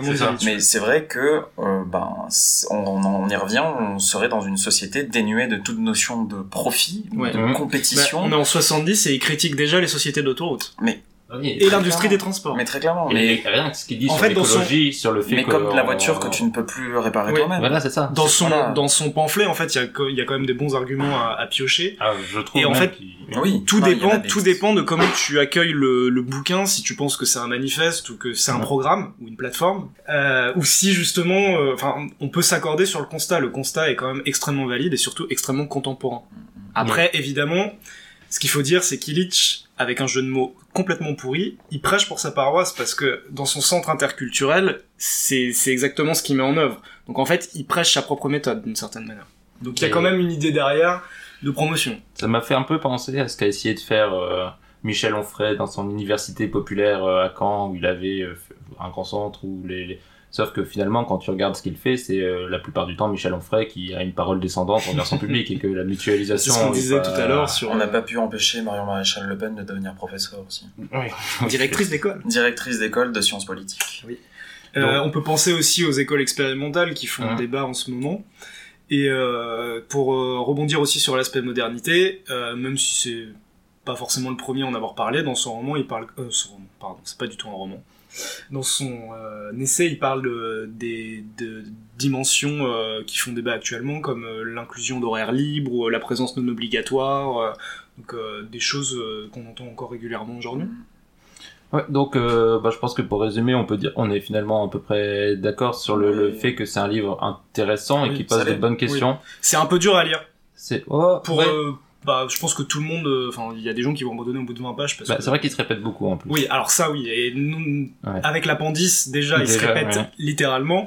Mais c'est vrai que, euh, ben, on, on, on y revient, on serait dans une société dénuée de toute notion de profit, Ouais. de Mhm. Bah, compétition, on est en 70 et ils critiquent déjà les sociétés d'autoroutes Oui, et l'industrie des transports. mais très clairement. Et Mais, rien que ce qu'il dit En sur fait, dans son- l'écologie, sur le fait mais que comme la on- voiture que tu ne peux plus réparer Oui. toi-même. Voilà, c'est ça. Dans son Voilà. dans son pamphlet, en fait, il y a co- il y a quand même des bons arguments à, à piocher. Ah, je trouve Et en fait, qu'il- Oui. Tout Non, dépend, des- tout dépend de comment tu accueilles le, le bouquin, si tu penses que c'est un manifeste ou que c'est un Ouais. programme ou une plateforme, euh, ou si justement, euh, enfin, on peut s'accorder sur le constat. Le constat est quand même extrêmement valide et surtout extrêmement contemporain. Après, évidemment, ce qu'il faut dire, c'est qu'Illich, avec un jeu de mots complètement pourri, il prêche pour sa paroisse parce que dans son centre interculturel, c'est exactement ce qu'il met en œuvre. Donc en fait, il prêche sa propre méthode d'une certaine manière. Donc il y a quand même une idée derrière de promotion. Ça m'a fait un peu penser à ce qu'a essayé de faire euh, Michel Onfray dans son université populaire euh, à Caen, où il avait euh, un grand centre, où les, les- Sauf que finalement, quand tu regardes ce qu'il fait, c'est euh, la plupart du temps Michel Onfray qui a une parole descendante envers son public et que la C'est mutualisation. ce qu'on disait pas- tout à l'heure sur On n'a pas pu empêcher Marion Maréchal Le Pen de devenir professeur aussi. Oui. directrice d'école. Directrice d'école de sciences politiques. Euh, on peut penser aussi aux écoles expérimentales qui font Mhm. débat en ce moment. Et euh, pour euh, rebondir aussi sur l'aspect modernité, euh, même si c'est pas forcément le premier à en avoir parlé, dans son roman, il parle... Euh, son roman, pardon, c'est pas du tout un roman. Dans son euh, essai, il parle de, des de dimensions euh, qui font débat actuellement, comme euh, l'inclusion d'horaires libres ou euh, la présence non obligatoire, euh, donc euh, des choses euh, qu'on entend encore régulièrement aujourd'hui. Ouais, donc euh, bah, je pense que pour résumer, on peut dire on est finalement à peu près d'accord sur le, fait que c'est un livre intéressant et qui pose des bonnes questions. C'est un peu dur à lire. C'est oh, pour ouais. euh, bah je pense que tout le monde euh, enfin il y a des gens qui vont abandonner au bout de 20 pages parce Bah, que c'est vrai qu'il se répète beaucoup en plus. oui alors ça oui et nous, Ouais. avec l'appendice déjà, il se Déjà, répète ouais. littéralement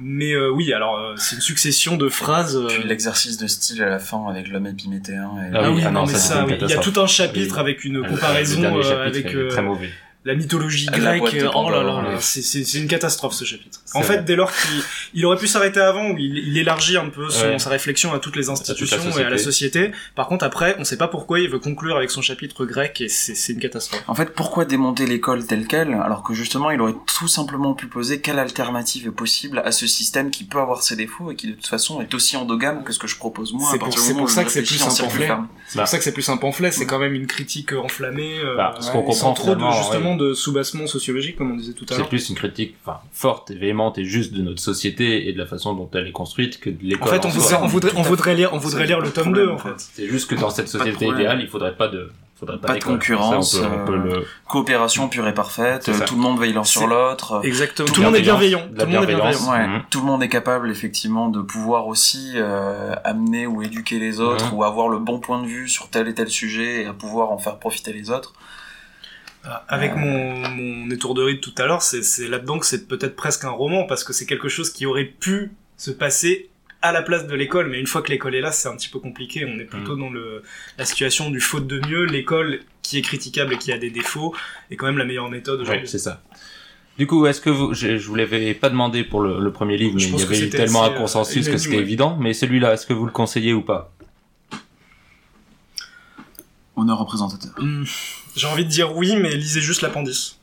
mais euh, oui alors euh, c'est une succession de phrases euh, Puis l'exercice de style à la fin avec l'homme épiméthéen. Et... Ah ah oui, oui, ah non, non, mais ça, oui. il y a tout un chapitre Oui. avec une Le- comparaison euh, avec euh, très mauvais. La mythologie grecque de oh là là c'est une catastrophe ce chapitre en vrai. fait dès lors qu'il il aurait pu s'arrêter avant où il, il élargit un peu son, Ouais. sa réflexion à toutes les institutions et à la société par contre après on sait pas pourquoi il veut conclure avec son chapitre grec et c'est une catastrophe En fait, pourquoi démonter l'école telle quelle, alors que justement, il aurait tout simplement pu poser quelle alternative est possible à ce système qui peut avoir ses défauts et qui de toute façon est aussi endogame que ce que je propose moi. C'est pour- où ça que c'est plus un pamphlet. C'est Bah. pour ça que c'est plus un pamphlet, c'est quand même une critique euh, enflammée, euh, Bah, ce qu'on ouais, comprend sans trop de, finalement, de soubassement sociologique, comme on disait tout à C'est l'heure. plus une critique enfin, forte et véhémente et juste de notre société et de la façon dont elle est construite que de En l'école. fait, on voudrait, on voudrait, on Tout à voudrait lire, on voudrait C'est lire le tome problème, 2, en en fait. C'est juste que dans cette société idéale, il faudrait pas de, faudrait pas, Pas de concurrence, Ça, on peut, on peut euh, le... Coopération pure et parfaite, C'est tout le monde veille l'un sur C'est- l'autre. Exactement. Tout Tout le monde est bienveillant. Tout le monde est bienveillance. bienveillant. Ouais, tout le monde est capable effectivement de pouvoir aussi euh, amener ou éduquer les autres ou avoir le bon point de vue sur tel et tel sujet et à pouvoir en faire profiter les autres. Ah, Avec mon, mon étourderie de tout à l'heure, c'est là-dedans que c'est peut-être presque un roman, parce que c'est quelque chose qui aurait pu se passer à la place de l'école, mais une fois que l'école est là, c'est un petit peu compliqué. On est plutôt Mm. dans le, la situation du faute de mieux. L'école, qui est critiquable et qui a des défauts, est quand même la meilleure méthode aujourd'hui. c'est ça. Du coup, est-ce que vous, je, je vous l'avais pas demandé pour le, le premier livre, mais il y avait eu tellement assez, un euh, consensus que c'était ouais. évident. Mais celui-là, est-ce que vous le conseillez ou pas? Honneur représentateur. Hmm. J'ai envie de dire oui, mais lisez juste l'appendice.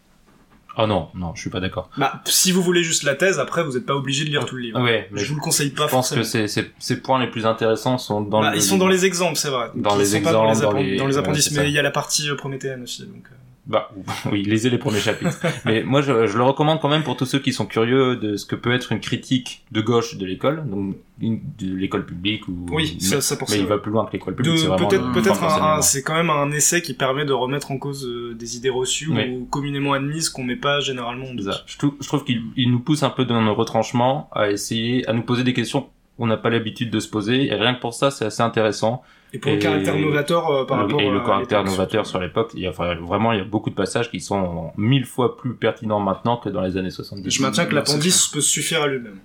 Oh non, non, je suis pas d'accord. Bah, si vous voulez juste la thèse, après, vous n'êtes pas obligé de lire tout le livre. Ouais, mais je vous le conseille pas je pense forcément. que ces, ces, ces points les plus intéressants sont dans Bah, le ils sont dans les exemples, c'est vrai. Dans Ils les exemples, dans les- dans les appendices, mais il y a la partie euh, prométhéenne aussi. Donc, euh. Bah oui, lisez les premiers chapitres. Mais moi, je, je le recommande quand même pour tous ceux qui sont curieux de ce que peut être une critique de gauche de l'école, donc une- de l'école publique ou. Oui, ça, ça pour mais ça. il va plus loin que l'école publique. c'est peut-être peut-être c'est quand même un essai qui permet de remettre en cause euh, des idées reçues Oui. ou communément admises qu'on met pas généralement en ça. Je trouve, je trouve qu'il il nous pousse un peu dans nos retranchements à essayer, à nous poser des questions qu'on n'a pas l'habitude de se poser. Et rien que pour ça, c'est assez intéressant. Et pour le caractère novateur euh, par rapport et le à caractère novateur sur l'époque, il y a enfin, vraiment, il y a beaucoup de passages qui sont mille fois plus pertinents maintenant que dans les années 70. Je maintiens que c'est l'appendice peut suffire à lui-même.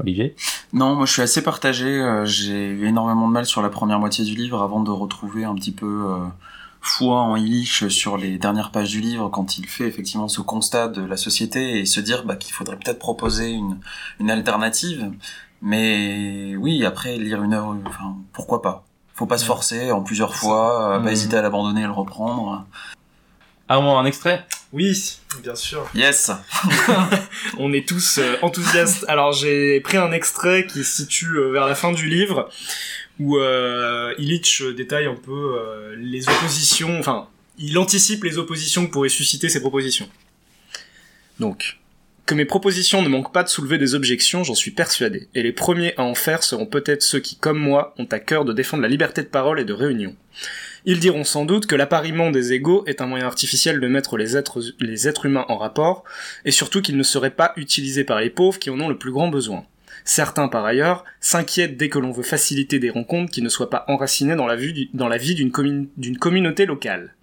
Olivier? Non, moi je suis assez partagé. euh, J'ai eu énormément de mal sur la première moitié du livre avant de retrouver un petit peu euh, foi en Illich sur les dernières pages du livre quand il fait effectivement ce constat de la société et se dire bah, qu'il faudrait peut-être proposer une, une alternative. Mais oui, après lire une œuvre, enfin pourquoi pas? Faut pas se forcer en plusieurs fois, euh, Mhm. pas hésiter à l'abandonner et le reprendre. Armand, un extrait? Oui, bien sûr. Yes. On est tous euh, enthousiastes. Alors j'ai pris un extrait qui se situe euh, vers la fin du livre où euh, Illich détaille un peu euh, les oppositions, enfin, il anticipe les oppositions que pourraient susciter ses propositions. Donc, que mes propositions ne manquent pas de soulever des objections, j'en suis persuadé, et les premiers à en faire seront peut-être ceux qui, comme moi, ont à cœur de défendre la liberté de parole et de réunion. Ils diront sans doute que l'appariement des égaux est un moyen artificiel de mettre les êtres, humains en rapport, et surtout qu'il ne serait pas utilisé par les pauvres qui en ont le plus grand besoin. Certains, par ailleurs, s'inquiètent dès que l'on veut faciliter des rencontres qui ne soient pas enracinées dans la, vie d'une communauté locale.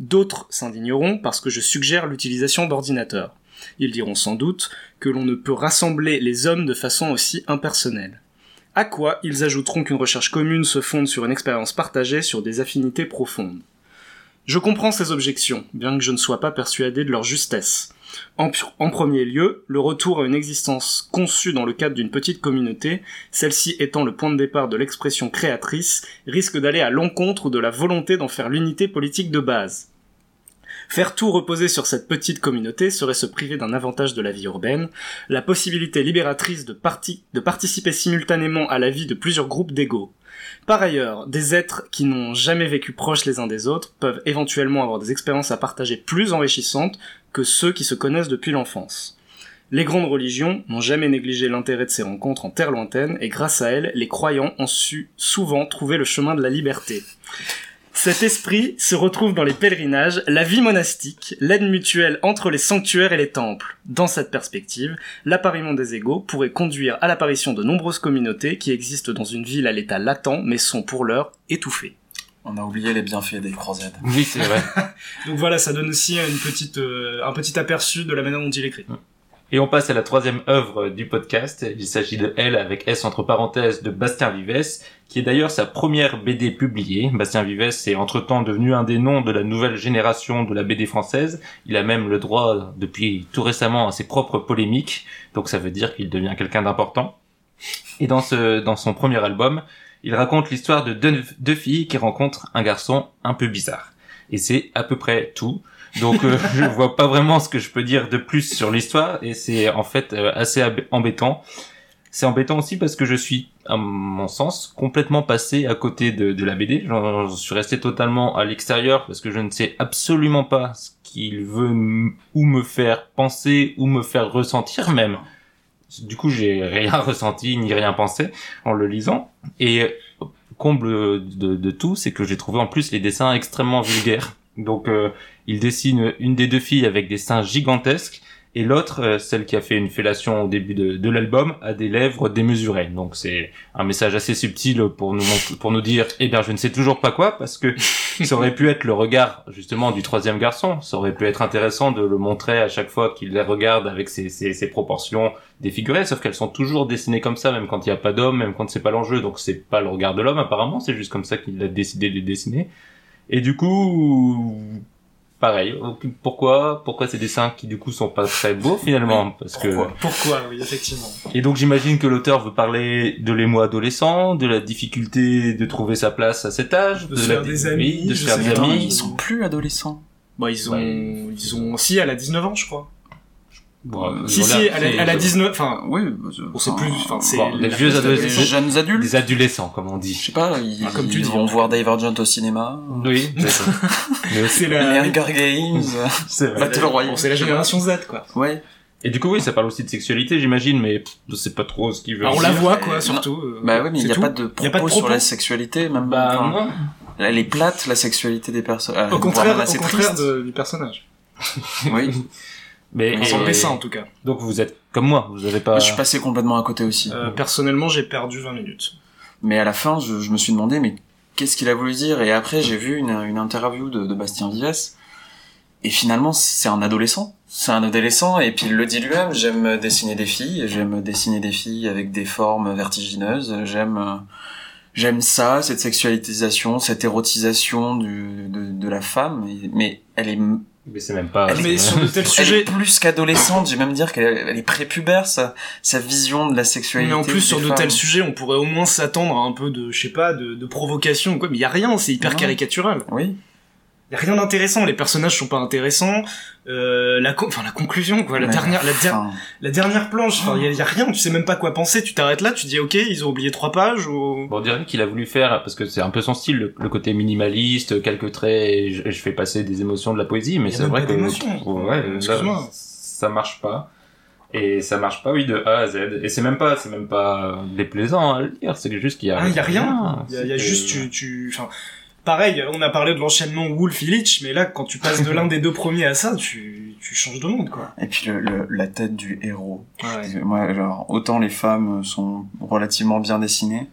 D'autres s'indigneront parce que je suggère l'utilisation d'ordinateurs. Ils diront sans doute que l'on ne peut rassembler les hommes de façon aussi impersonnelle. À quoi ils ajouteront qu'une recherche commune se fonde sur une expérience partagée sur des affinités profondes. Je comprends ces objections, bien que je ne sois pas persuadé de leur justesse. En, en premier lieu, le retour à une existence conçue dans le cadre d'une petite communauté, celle-ci étant le point de départ de l'expression créatrice, risque d'aller à l'encontre de la volonté d'en faire l'unité politique de base. Faire tout reposer sur cette petite communauté serait se priver d'un avantage de la vie urbaine, la possibilité libératrice de, parti- de participer simultanément à la vie de plusieurs groupes d'égaux. Par ailleurs, des êtres qui n'ont jamais vécu proches les uns des autres peuvent éventuellement avoir des expériences à partager plus enrichissantes que ceux qui se connaissent depuis l'enfance. Les grandes religions n'ont jamais négligé l'intérêt de ces rencontres en terre lointaine et grâce à elles, les croyants ont su souvent trouver le chemin de la liberté. Cet esprit se retrouve dans les pèlerinages, la vie monastique, l'aide mutuelle entre les sanctuaires et les temples. Dans cette perspective, l'appariement des égaux pourrait conduire à l'apparition de nombreuses communautés qui existent dans une ville à l'état latent mais sont pour l'heure étouffées. On a oublié les bienfaits des croisades. Oui, c'est vrai. Donc voilà, ça donne aussi une petite, euh, un petit aperçu de la manière dont il écrit. Et on passe à la troisième œuvre du podcast. Il s'agit de Elle avec S entre parenthèses de Bastien Vives, qui est d'ailleurs sa première BD publiée. Bastien Vives est entre-temps devenu un des noms de la nouvelle génération de la BD française. Il a même le droit, depuis tout récemment, à ses propres polémiques. Donc ça veut dire qu'il devient quelqu'un d'important. Et dans ce, dans son premier album, il raconte l'histoire de deux filles qui rencontrent un garçon un peu bizarre. Et c'est à peu près tout. Donc euh, je vois pas vraiment ce que je peux dire de plus sur l'histoire et c'est en fait euh, assez embêtant. C'est embêtant aussi parce que je suis, à mon sens, complètement passé à côté de, de la BD. J'en suis resté totalement à l'extérieur parce que je ne sais absolument pas ce qu'il veut ou me faire penser ou me faire ressentir même. Du coup, j'ai rien ressenti ni rien pensé en le lisant. Et euh, comble de, de tout, c'est que j'ai trouvé en plus les dessins extrêmement vulgaires. Donc, euh, il dessine une des deux filles avec des seins gigantesques Et l'autre, euh, celle qui a fait une fellation au début de, de l'album, a des lèvres démesurées. Donc c'est un message assez subtil pour nous pour nous dire, eh bien, je ne sais toujours pas quoi, parce que ça aurait pu être le regard justement du troisième garçon. Ça aurait pu être intéressant de le montrer à chaque fois qu'il les regarde avec ses, ses, ses proportions défigurées, sauf qu'elles sont toujours dessinées comme ça, même quand il n'y a pas d'homme, même quand c'est pas l'enjeu. Donc c'est pas le regard de l'homme apparemment, c'est juste comme ça qu'il a décidé de les dessiner. Et du coup, pareil. Pourquoi, pourquoi ces dessins qui du coup sont pas très beaux finalement? Parce que Pourquoi? Pourquoi? Oui, effectivement. et donc j'imagine que l'auteur veut parler de l'émoi adolescent, de la difficulté de trouver sa place à cet âge, De de, se la faire des amis, de se faire des amis. ils sont plus adolescents. Bah, ils ont, Ouais. ils ont, si, elle a 19 ans, je crois. Bon, Si, voilà, si, elle a, c'est- elle a 19, enfin, Oui, on sait plus, enfin, c'est Bon, les vieux plus des adolescents. jeunes adultes. Des adolescents, comme on Je dit. sais pas, ils, Ah, comme tu ils dis. vont voir Divergent au cinéma. Oui, c'est ça. Mais aussi- C'est Les la, Hunger Games. c'est vrai. Battle Royale. bon, c'est la génération Z, quoi. Ouais. Et du coup, oui, ça parle aussi de sexualité, j'imagine, mais je sais pas trop ce qu'il veut Alors, on la voit, euh, quoi, surtout. euh, Bah oui, mais il c'est n'y a pas de Y a pas de propos sur la sexualité, même. Bah non. Elle est plate, la sexualité des personnes. Euh, Au contraire, au contraire du personnage. Oui. Mais et- le dessin, en tout cas. Donc vous êtes comme moi, vous avez pas. Je suis passé complètement à côté aussi. Euh, personnellement, j'ai perdu 20 minutes. Mais à la fin, je, je me suis demandé, mais qu'est-ce qu'il a voulu dire? Et après, j'ai vu une, une interview de, de Bastien Vives. Et finalement, c'est un adolescent. C'est un adolescent, et puis il le dit lui-même, j'aime dessiner des filles, j'aime dessiner des filles avec des formes vertigineuses, j'aime... J'aime ça, cette sexualisation, cette érotisation du, de, de la femme, mais elle est Mais c'est même pas. Elle- Mais sur de tels Elle sujets, est plus qu'adolescente, j'ai même dire qu'elle est- prépubère, sa, sa vision de la sexualité. mais en plus, sur de femmes. tels sujets, on pourrait au moins s'attendre à un peu de, je sais pas, de, de provocation, ou quoi. Mais y a rien, c'est hyper Non. caricatural. Oui. Y a rien d'intéressant, les personnages sont pas intéressants. Euh, la, enfin, la conclusion, quoi, la Mais dernière, la, der- enfin, la dernière planche, enfin, y a, y a rien, tu sais même pas quoi penser, tu t'arrêtes là, tu dis, ok, ils ont oublié trois pages, ou... Bon, on dirait qu'il a voulu faire, parce que c'est un peu son style, le, le côté minimaliste, quelques traits, et je, je fais passer des émotions de la poésie, mais c'est vrai pas que d'émotions. ouais, là, ça marche pas. Et ça marche pas, oui, de A à Z. Et c'est même pas, c'est même pas déplaisant à lire, c'est juste qu'il y a, Ah, y a rien. Y a, y a juste, tu, tu, enfin, pareil, on a parlé de l'enchaînement Wolf Illich, mais là, quand tu passes de l'un des deux premiers à ça, tu, tu changes de monde, quoi. Et puis le, le- la tête du héros. Ouais. Moi, genre, autant les femmes sont relativement bien dessinées,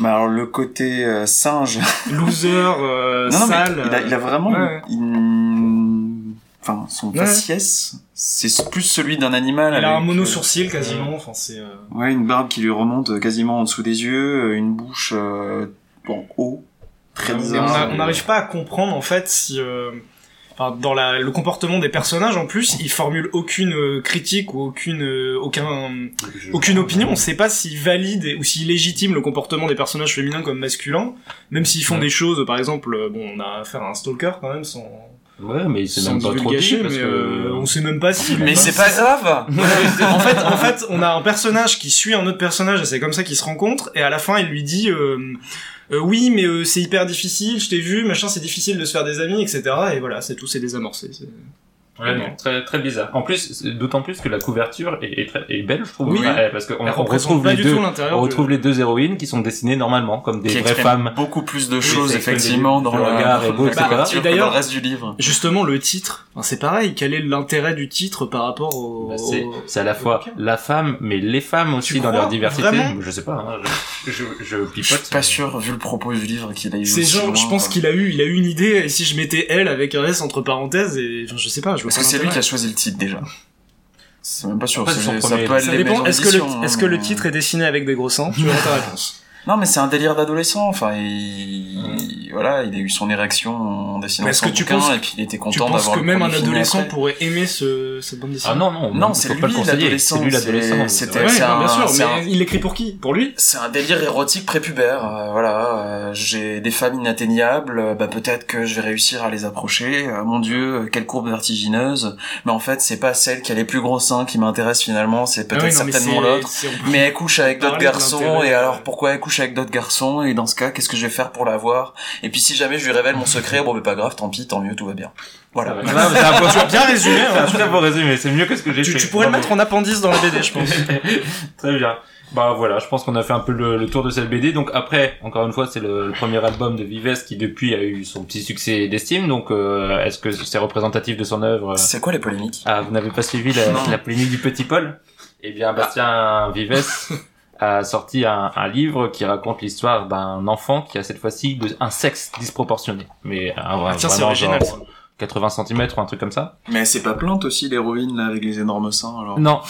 mais alors le côté euh, singe, Loser, euh, non, non, sale. il a, il a vraiment, ouais. une- enfin, son Ouais. faciès, c'est plus celui d'un animal. Elle a un mono euh, sourcil quasiment, enfin, c'est, euh, Ouais, une barbe qui lui remonte quasiment en dessous des yeux, euh, une bouche en haut, très bizarre. on n'arrive pas à comprendre en fait si euh, enfin, dans la, le comportement des personnages en plus ils formulent aucune euh, critique ou aucune euh, aucun Je- aucune opinion on sait pas s'ils valident et- ou s'ils légitiment le comportement des personnages féminins comme masculins même s'ils font Ouais. des choses par exemple bon on a affaire à un stalker quand même sans Ouais, mais c'est même pas trop dit, parce mais que... euh, on sait même pas si Mais c'est pas grave! en fait, en fait, on a un personnage qui suit un autre personnage et c'est comme ça qu'ils se rencontrent. Et à la fin, il lui dit euh, oui, mais euh, c'est hyper difficile. Je t'ai vu, machin, c'est difficile de se faire des amis, etc. Et voilà, c'est tout, c'est désamorcé. Ouais, non, très, très bizarre. En plus, d'autant plus que la couverture est, est, très, est belle, je trouve. Oui. Ouais, parce qu'on on retrouve les deux, on retrouve les deux héroïnes qui sont dessinées normalement, comme des qui vraies femmes. beaucoup plus de Oui, choses exprime effectivement dans le regard Et d'ailleurs- que le reste du livre. Justement, le titre, c'est pareil. Quel est l'intérêt du titre par rapport au... Bah, c'est, à la fois la femme, mais les femmes aussi Tu dans leur diversité. Vraiment je sais pas, hein, je, je, je Je pipote. suis pas sûr, vu le propos du livre, qu'il a eu C'est genre, je pense qu'il a eu, il a eu une idée. Et si je mettais elle avec un S entre parenthèses, et je sais pas, je Est-ce que c'est lui qui a choisi le titre déjà C'est même pas sûr. Après, ça premier- peut aller Ça dépend. Est-ce que le, est-ce que le hein, titre est dessiné avec des gros seins? Tu auras ta réponse. Non, mais c'est un délire d'adolescent. Enfin, il... voilà, il a eu son érection en dessinant Mais est-ce son que tu bouquin penses- et puis il était Tu content penses d'avoir que le même un adolescent après. pourrait aimer ce, cette bande dessinée? Ah non, non, Non, c'est lui l'adolescent, C'est lui l'adolescent. c'était-. Ouais, bien sûr, mais un- il écrit pour qui? Pour lui? C'est un délire érotique prépubère, euh, voilà. euh, j'ai des femmes inatteignables, euh, bah peut-être que je vais réussir à les approcher. euh, mon Dieu, euh, quelle courbe vertigineuse. Mais en fait, c'est pas celle qui a les plus gros seins qui m'intéresse finalement, c'est peut-être Ah mais certainement l'autre. Mais elle couche avec d'autres garçons, et alors pourquoi elle couche couche avec d'autres garçons et dans ce cas, qu'est-ce que je vais faire pour l'avoir? Et puis si jamais je lui révèle mon secret, bon, mais pas grave, tant pis, tant mieux, tout va bien. Voilà. Ouais, mais c'est un bien résumé. c'est hein. un très beau résumé, c'est mieux que ce que j'ai Tu, fait. tu pourrais le mettre en appendice dans la BD, je pense. Très bien. Bah voilà, je pense qu'on a fait un peu le, le tour de cette BD. Donc après, encore une fois, c'est le, le premier album de Vives qui depuis a eu son petit succès d'estime. Donc euh, est-ce que c'est représentatif de son œuvre? C'est quoi les polémiques? Ah, vous n'avez pas suivi la, polémique du petit Paul? Eh bien, Bastien Vives a sorti un, un livre qui raconte l'histoire d'un enfant qui a cette fois-ci un sexe disproportionné. Mais un, Ah, tiens, c'est original. genre 80 cm ou un truc comme ça Mais c'est pas plainte aussi l'héroïne là avec les énormes seins alors. Non,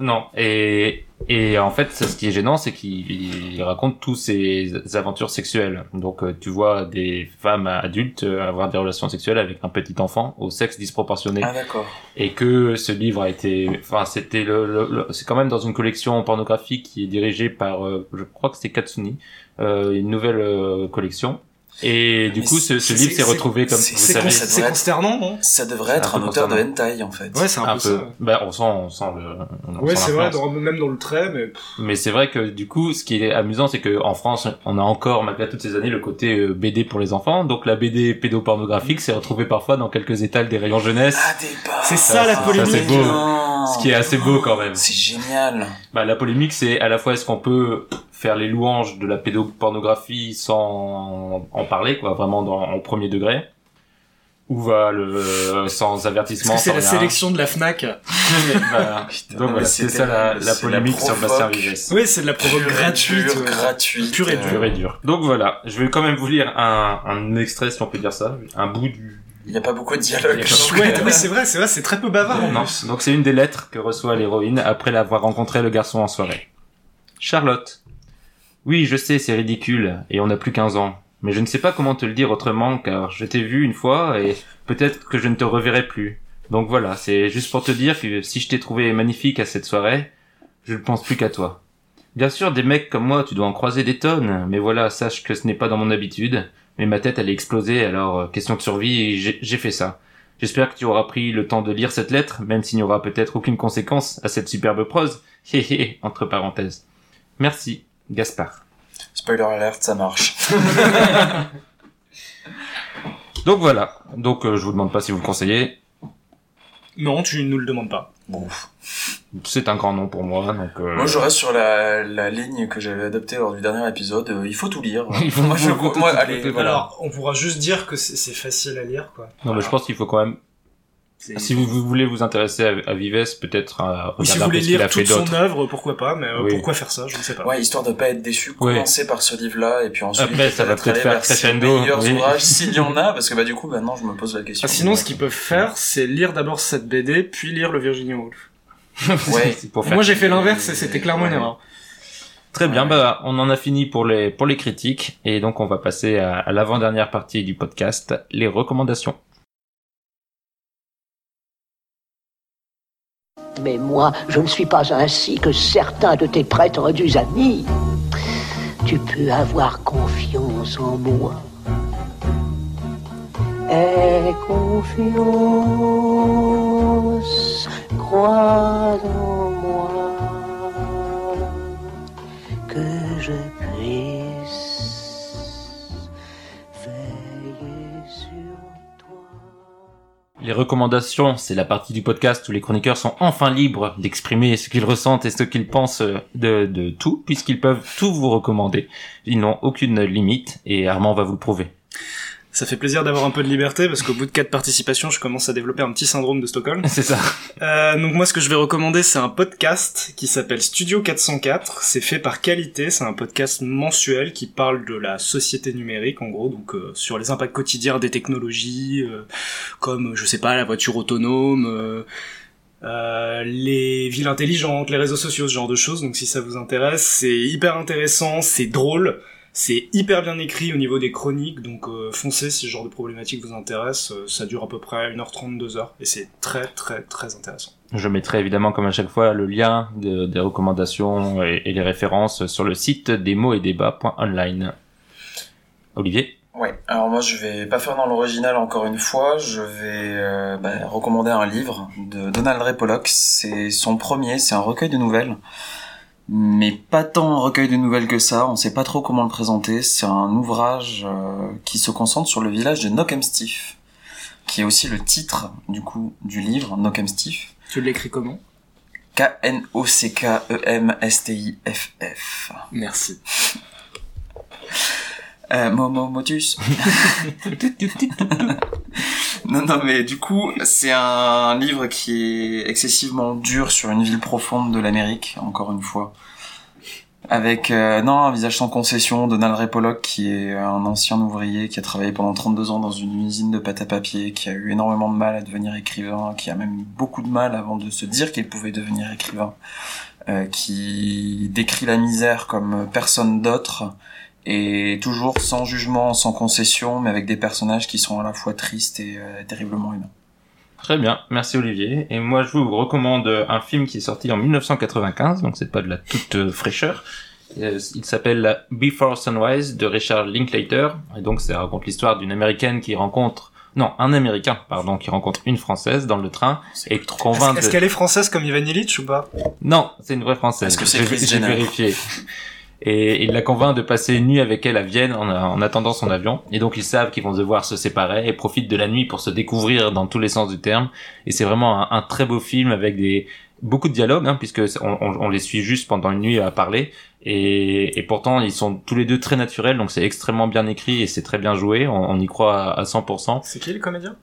non. Et, et en fait, ce qui est gênant, c'est qu'il il raconte tous ses aventures sexuelles. Donc, euh, tu vois des femmes adultes euh, avoir des relations sexuelles avec un petit enfant au sexe disproportionné. Ah d'accord. Et que ce livre a été, enfin, c'était le, le- le- c'est quand même dans une collection pornographique qui est dirigée par, euh, je crois que c'est Katsuni, euh, une nouvelle euh, collection. Et du Mais coup, ce, ce livre s'est retrouvé comme, vous savez, C'est devrait- consternant, non Ça devrait être C'est un un peu auteur de hentai en fait. Ouais, c'est un, un peu, ça. Ben, on sent, on sent le. on Ouais, c'est vrai, dans- même dans le trait, mais Mais c'est vrai que du coup, ce qui est amusant, c'est que en France, on a encore, malgré toutes ces années, le côté euh, BD pour les enfants. Donc la BD pédopornographique s'est retrouvée parfois dans quelques étals des rayons jeunesse, Ah. C'est ça, la polémique. c'est beau. Non. Ce qui est assez beau quand même. C'est génial. Bah, la polémique, c'est à la fois est-ce qu'on peut faire les louanges de la pédopornographie sans en parler, quoi, vraiment dans, au premier degré, ou va le sans Est-ce avertissement, c'est sans la rien? sélection de la FNAC. Putain, Donc voilà, c'est ça la, la polémique sur Bastien. Vives. Oui, c'est de la provoque Pure gratuite. dure, ouais. gratuite. Pure et euh, Pur et dur. Donc voilà, je vais quand même vous lire un, un extrait, si on peut dire ça, un bout du, Il y a pas beaucoup de dialogue. Chouette, oui, c'est vrai, c'est vrai, c'est très peu bavard. en Non, plus. donc c'est une des lettres que reçoit l'héroïne après l'avoir rencontré le garçon en soirée. Charlotte. Oui, je sais, c'est ridicule, et on n'a plus 15 ans. Mais je ne sais pas comment te le dire autrement, car je t'ai vu une fois, et peut-être que je ne te reverrai plus. Donc voilà, c'est juste pour te dire que si je t'ai trouvé magnifique à cette soirée, je ne pense plus qu'à toi. Bien sûr, des mecs comme moi, tu dois en croiser des tonnes, mais voilà, sache que ce n'est pas dans mon habitude. Mais ma tête, elle est explosée, alors euh, question de survie, et j'ai fait ça. J'espère que tu auras pris le temps de lire cette lettre, même s'il n'y aura peut-être aucune conséquence à cette superbe prose. Hé hé, entre parenthèses. Merci, Gaspard. Spoiler alert, ça marche. Donc voilà. Donc euh, je vous demande pas si vous le conseillez. Non, tu nous le demandes pas. Bon. C'est un grand nom pour moi. Donc euh, Moi, je reste sur la, la ligne que j'avais adoptée lors du dernier épisode. Euh, il faut tout lire. Il faut- moi, je, faut tout- moi, tout- allez, tout- voilà. Alors, on pourra juste dire que c'est c'est facile à lire, quoi. non, mais je pense qu'il faut quand même. Si vous, vous voulez vous intéresser à, à Vives, peut-être euh, Ou si regarder vous un peu voulez ce qu'il a lire toute son œuvre, pourquoi pas, mais euh, Oui. pourquoi faire ça, je ne sais pas. Ouais, histoire de pas être déçu, Oui. commencer par ce livre-là, et puis ensuite, Après, ça va peut-être faire crescendo, meilleurs oui. ouvrages, s'il y en a, parce que bah, du coup, maintenant, je me pose la question. Ah, sinon, ce qu'ils peuvent faire, c'est lire d'abord cette BD, puis lire le Virginia Woolf. Ouais. C'est pour faire- Moi, j'ai fait l'inverse et c'était clairement une Ouais. erreur. Très bien, Ouais. bah on en a fini pour les pour les critiques et donc on va passer à, à l'avant-dernière partie du podcast, les recommandations. Mais moi, je ne suis pas ainsi que certains de tes prétendus amis. Tu peux avoir confiance en moi. Aie confiance, crois en moi, Les recommandations, c'est la partie du podcast où les chroniqueurs sont enfin libres d'exprimer ce qu'ils ressentent et ce qu'ils pensent de, de tout, puisqu'ils peuvent tout vous recommander. Ils n'ont aucune limite et Armand va vous le prouver. Ça fait plaisir d'avoir un peu de liberté parce qu'au bout de quatre participations, je commence à développer un petit syndrome de Stockholm. C'est ça. Euh, donc moi, ce que je vais recommander, c'est un podcast qui s'appelle Studio 404. C'est fait par Qualité. C'est un podcast mensuel qui parle de la société numérique, en gros, donc euh, sur les impacts quotidiens des technologies, euh, comme je sais pas la voiture autonome. euh, euh, les villes intelligentes, les réseaux sociaux, ce genre de choses. Donc si ça vous intéresse, c'est hyper intéressant, c'est drôle, c'est hyper bien écrit au niveau des chroniques. Donc euh, foncez si ce genre de problématique vous intéresse. Euh, ça dure à peu près 1h30, 2h. Et c'est très très très intéressant. Je mettrai évidemment comme à chaque fois le lien de- des recommandations et, et les références sur le site des mots et débats.online. Olivier? Ouais, alors moi je vais pas faire dans l'original encore une fois, je vais euh, bah, recommander un livre de Donald Ray Pollock, c'est son premier, c'est un recueil de nouvelles mais pas tant un recueil de nouvelles que ça. On sait pas trop comment le présenter. C'est un ouvrage euh, qui se concentre sur le village de Knockemstiff, qui est aussi le titre du coup du livre Knockemstiff. Tu l'écris comment? K-N-O-C-K-E-M-S-T-I-F-F. Merci. Euh, Momo Motus. non, non, mais du coup, c'est un livre qui est excessivement dur sur une ville profonde de l'Amérique, encore une fois. Avec, euh, non, un visage sans concession, Donald Ray Pollock, qui est un ancien ouvrier, qui a travaillé pendant 32 ans dans une usine de pâte à papier, qui a eu énormément de mal à devenir écrivain, qui a même eu beaucoup de mal avant de se dire qu'il pouvait devenir écrivain, euh, qui décrit la misère comme personne d'autre, et toujours sans jugement, sans concession, mais avec des personnages qui sont à la fois tristes et euh, terriblement humains. Très bien, merci Olivier. Et moi, je vous recommande un film qui est sorti en 1995, donc c'est pas de la toute euh, fraîcheur. Euh, Il s'appelle Before Sunrise de Richard Linklater. Et donc, ça raconte l'histoire d'une américaine qui rencontre, non, un américain, pardon, qui rencontre une française dans le train et convainc Est-ce de... qu'elle est française comme Ivan Illich ou pas? Non, c'est une vraie française. Est-ce que c'est J'ai- vérifié. Et il la convainc de passer une nuit avec elle à Vienne en, en attendant son avion. Et donc ils savent qu'ils vont devoir se séparer et profitent de la nuit pour se découvrir dans tous les sens du terme. Et c'est vraiment un, très beau film avec des beaucoup de dialogues, hein, puisque on, les suit juste pendant une nuit à parler. Et, pourtant ils sont tous les deux très naturels, donc c'est extrêmement bien écrit et c'est très bien joué. On, on y croit à, à 100%. C'est qui le comédien?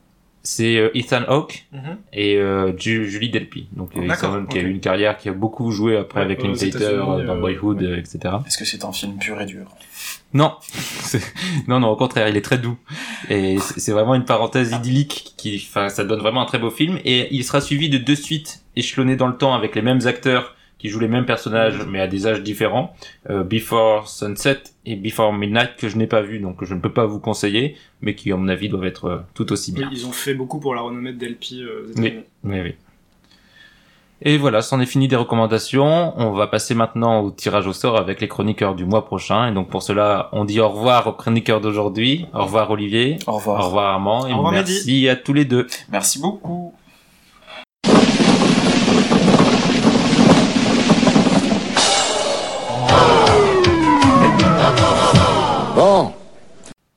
C'est euh, Ethan Hawke Mhm. et euh, Ju- Julie Delpy. Donc euh, Ethan Hawke qui a eu une carrière qui a beaucoup joué après Ouais, avec aux Linklater euh, dans euh, Boyhood, ouais. euh, etc. Est-ce que c'est un film pur et dur? Non, C'est- non, non, au contraire, il est très doux et c'est c'est vraiment une parenthèse idyllique qui, enfin, ça donne vraiment un très beau film et il sera suivi de deux suites échelonnées dans le temps avec les mêmes acteurs qui jouent les mêmes personnages mais à des âges différents, euh, Before Sunset et Before Midnight que je n'ai pas vu donc je ne peux pas vous conseiller mais qui à mon avis doivent être euh, tout aussi Oui, bien. ils ont fait beaucoup pour la renommée de Delpy euh, Oui. Oui, oui. Et voilà, c'en est fini des recommandations. On va passer maintenant au tirage au sort avec les chroniqueurs du mois prochain. Et donc pour cela, on dit au revoir aux chroniqueurs d'aujourd'hui. Au revoir Olivier. Au revoir. Au revoir Armand. Et Au revoir, merci à tous les deux. Merci beaucoup.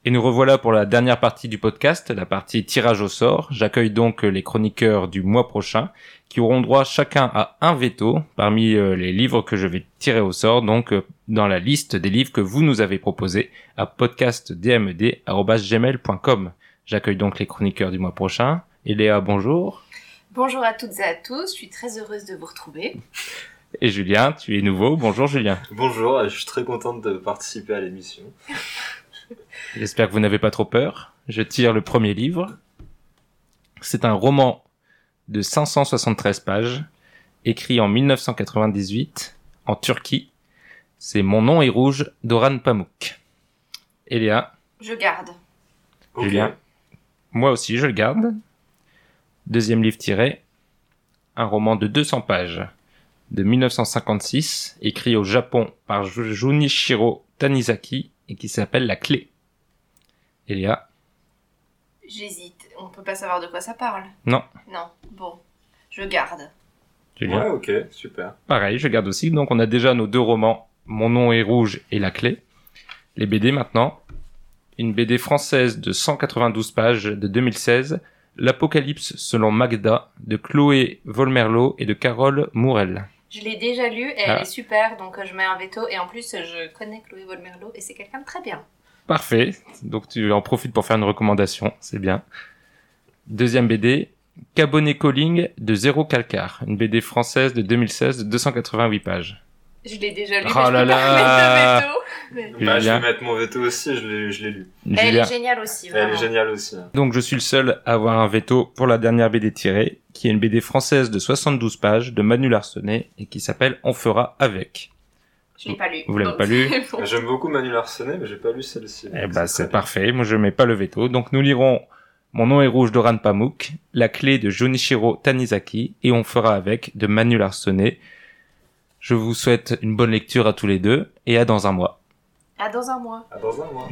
Et nous revoilà pour la dernière partie du podcast, la partie tirage au sort. J'accueille donc euh, les chroniqueurs du mois prochain qui auront droit chacun à un veto parmi euh, les livres que je vais tirer au sort, donc euh, dans la liste des livres que vous nous avez proposés à podcastdmed.gmail.com. J'accueille donc les chroniqueurs du mois prochain. Et Léa, bonjour. Bonjour à toutes et à tous, je suis très heureuse de vous retrouver. Et Julien, tu es nouveau. Bonjour Julien. Bonjour, je suis très contente de participer à l'émission. J'espère que vous n'avez pas trop peur. Je tire le premier livre. C'est un roman de 573 pages, écrit en 1998 en Turquie. C'est Mon nom est rouge d'Oran Pamuk. Eléa, Je garde. Julien. moi aussi je le garde. Deuxième livre tiré, un roman de 200 pages de 1956, écrit au Japon par Ju- Junichiro Tanizaki et qui s'appelle La Clé. Eléa, J'hésite, on peut pas savoir de quoi ça parle. Non. Non, bon, je garde. Julien. Ouais, ok, super. Pareil, je garde aussi. Donc on a déjà nos deux romans, Mon nom est rouge et La clé. Les BD maintenant. Une BD française de 192 pages de 2016, L'Apocalypse selon Magda, de Chloé Volmerlo et de Carole Mourel. Je l'ai déjà lu et Ah. elle est super, donc euh, je mets un veto. Et en plus, je connais Chloé Volmerlo et c'est quelqu'un de très bien. Parfait. Donc tu en profites pour faire une recommandation, c'est bien. Deuxième BD, Cabonet Calling de Zéro Calcar, une BD française de 2016 de 288 pages. Je l'ai déjà lu, Oh mais je là peux là. pas mettre de veto. Mais- Bah, je vais mettre mon veto aussi, je l'ai, je l'ai lu. Elle est géniale aussi, Elle vraiment. est géniale aussi. hein. Donc je suis le seul à avoir un veto pour la dernière BD tirée, qui est une BD française de 72 pages de Manu Larsenet et qui s'appelle On fera avec. Je l'ai pas lu. Vous l'avez donc pas lu bon. J'aime beaucoup Manu Larsenet, mais j'ai pas lu celle-ci. Eh ben très c'est parfait, moi je mets pas le veto. Donc nous lirons Mon nom est rouge d'Oran Pamuk, La clé de Junichiro Tanizaki et On fera avec de Manu Larsenet. Je vous souhaite une bonne lecture à tous les deux et à dans un mois. À dans un mois. À dans un mois.